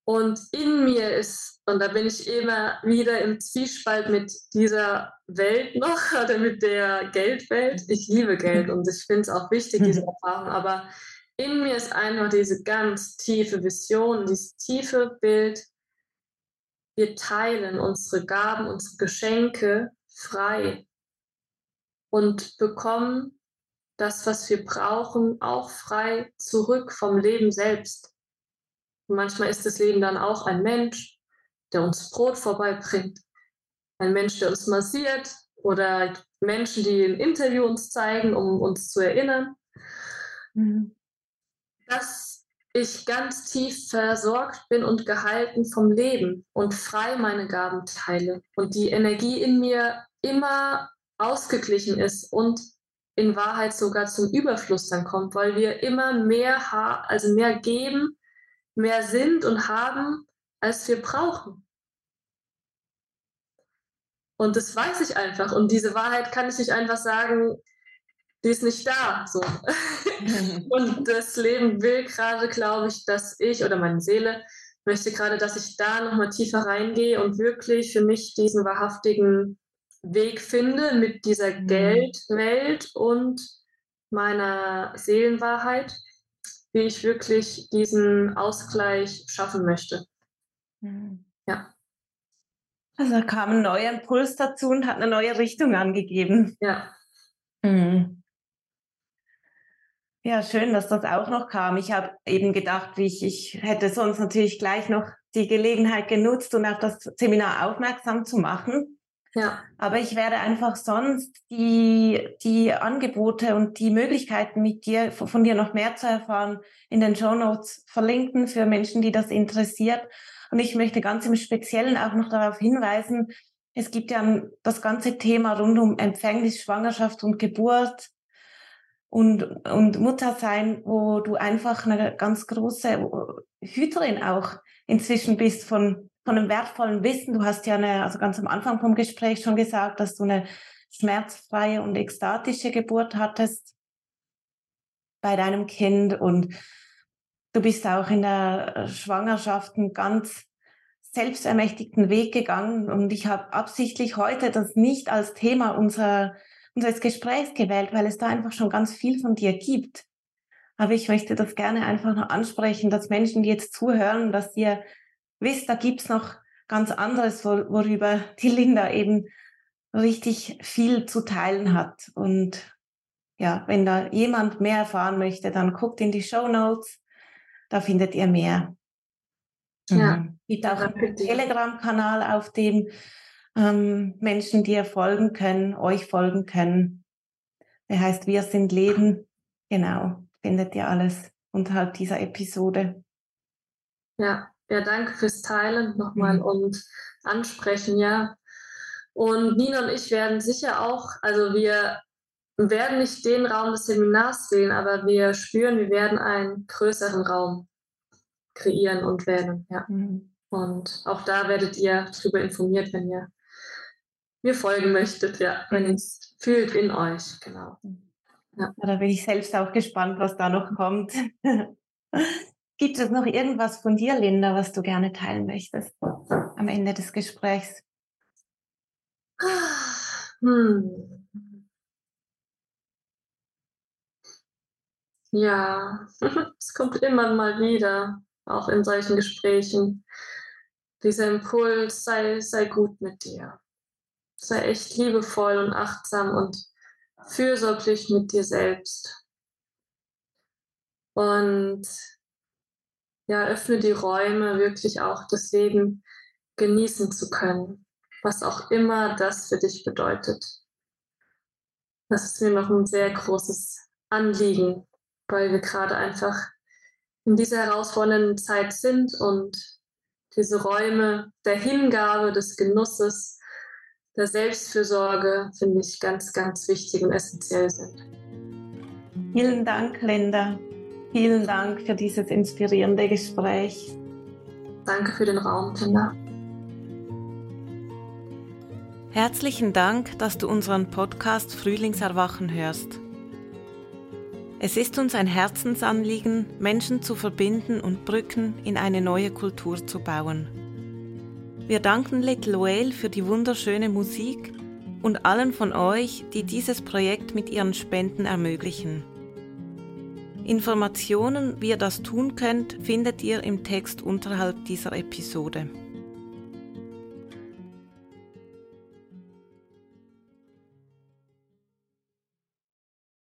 Und in mir ist, und da bin ich immer wieder im Zwiespalt mit dieser Welt noch *laughs* oder mit der Geldwelt. Ich liebe Geld und ich finde es auch wichtig, diese *laughs* Erfahrung, aber in mir ist einfach diese ganz tiefe Vision, dieses tiefe Bild. Wir teilen unsere Gaben, unsere Geschenke frei und bekommen das, was wir brauchen, auch frei zurück vom Leben selbst. Und manchmal ist das Leben dann auch ein Mensch, der uns Brot vorbeibringt, ein Mensch, der uns massiert oder Menschen, die ein Interview uns zeigen, um uns zu erinnern, mhm. dass ich ganz tief versorgt bin und gehalten vom Leben und frei meine Gaben teile und die Energie in mir immer ausgeglichen ist und in Wahrheit sogar zum Überfluss dann kommt, weil wir immer mehr, also mehr geben, mehr sind und haben, als wir brauchen. Und das weiß ich einfach. Und diese Wahrheit kann ich nicht einfach sagen, die ist nicht da. So. *laughs* und das Leben will gerade, glaube ich, dass ich oder meine Seele möchte gerade, dass ich da nochmal tiefer reingehe und wirklich für mich diesen wahrhaftigen Weg finde mit dieser mhm. Geldwelt und meiner Seelenwahrheit, wie ich wirklich diesen Ausgleich schaffen möchte. Mhm. Ja. Also da kam ein neuer Impuls dazu und hat eine neue Richtung angegeben. Ja. Mhm. Ja, schön, dass das auch noch kam. Ich habe eben gedacht, wie ich, ich hätte sonst natürlich gleich noch die Gelegenheit genutzt und auf das Seminar aufmerksam zu machen. Ja. Aber ich werde einfach sonst die, die Angebote und die Möglichkeiten mit dir, von dir noch mehr zu erfahren, in den Show Notes verlinken für Menschen, die das interessiert. Und ich möchte ganz im Speziellen auch noch darauf hinweisen, es gibt ja das ganze Thema rund um Empfängnis, Schwangerschaft und Geburt und, und Muttersein, wo du einfach eine ganz große Hüterin auch inzwischen bist von von einem wertvollen Wissen. Du hast ja eine, also ganz am Anfang vom Gespräch schon gesagt, dass du eine schmerzfreie und ekstatische Geburt hattest bei deinem Kind und du bist auch in der Schwangerschaft einen ganz selbstermächtigten Weg gegangen und ich habe absichtlich heute das nicht als Thema unserer, unseres Gesprächs gewählt, weil es da einfach schon ganz viel von dir gibt. Aber ich möchte das gerne einfach noch ansprechen, dass Menschen, die jetzt zuhören, dass ihr wisst, da gibt's noch ganz anderes, worüber die Linda eben richtig viel zu teilen hat. Und ja, wenn da jemand mehr erfahren möchte, dann guckt in die Show Notes, da findet ihr mehr. Ja. Mhm. Gibt auch einen Telegram-Kanal, auf dem ähm, Menschen dir folgen können, euch folgen können. Der heißt Wir sind Leben. Genau, findet ihr alles unterhalb dieser Episode. Ja, ja, danke fürs Teilen nochmal mhm. und Ansprechen. Ja, Und Nina und ich werden sicher auch, also wir werden nicht den Raum des Seminars wählen, aber wir spüren, wir werden einen größeren Raum kreieren und wählen. Ja. Mhm. Und auch da werdet ihr darüber informiert, wenn ihr mir folgen möchtet, ja, wenn ihr es fühlt in euch, genau. Ja. Da bin ich selbst auch gespannt, was da noch kommt. *laughs* Gibt es noch irgendwas von dir, Linda, was du gerne teilen möchtest am Ende des Gesprächs? Hm. Ja, *laughs* es kommt immer mal wieder, auch in solchen Gesprächen. Dieser Impuls, sei, sei gut mit dir. Sei echt liebevoll und achtsam und fürsorglich mit dir selbst. Und ja, öffne die Räume, wirklich auch das Leben genießen zu können, was auch immer das für dich bedeutet. Das ist mir noch ein sehr großes Anliegen, weil wir gerade einfach in dieser herausfordernden Zeit sind und diese Räume der Hingabe, des Genusses, der Selbstfürsorge, finde ich ganz, ganz wichtig und essentiell sind. Vielen Dank, Linda. Vielen Dank für dieses inspirierende Gespräch. Danke für den Raum, Tina. Herzlichen Dank, dass du unseren Podcast Frühlingserwachen hörst. Es ist uns ein Herzensanliegen, Menschen zu verbinden und Brücken in eine neue Kultur zu bauen. Wir danken Little Whale für die wunderschöne Musik und allen von euch, die dieses Projekt mit ihren Spenden ermöglichen. Informationen, wie ihr das tun könnt, findet ihr im Text unterhalb dieser Episode.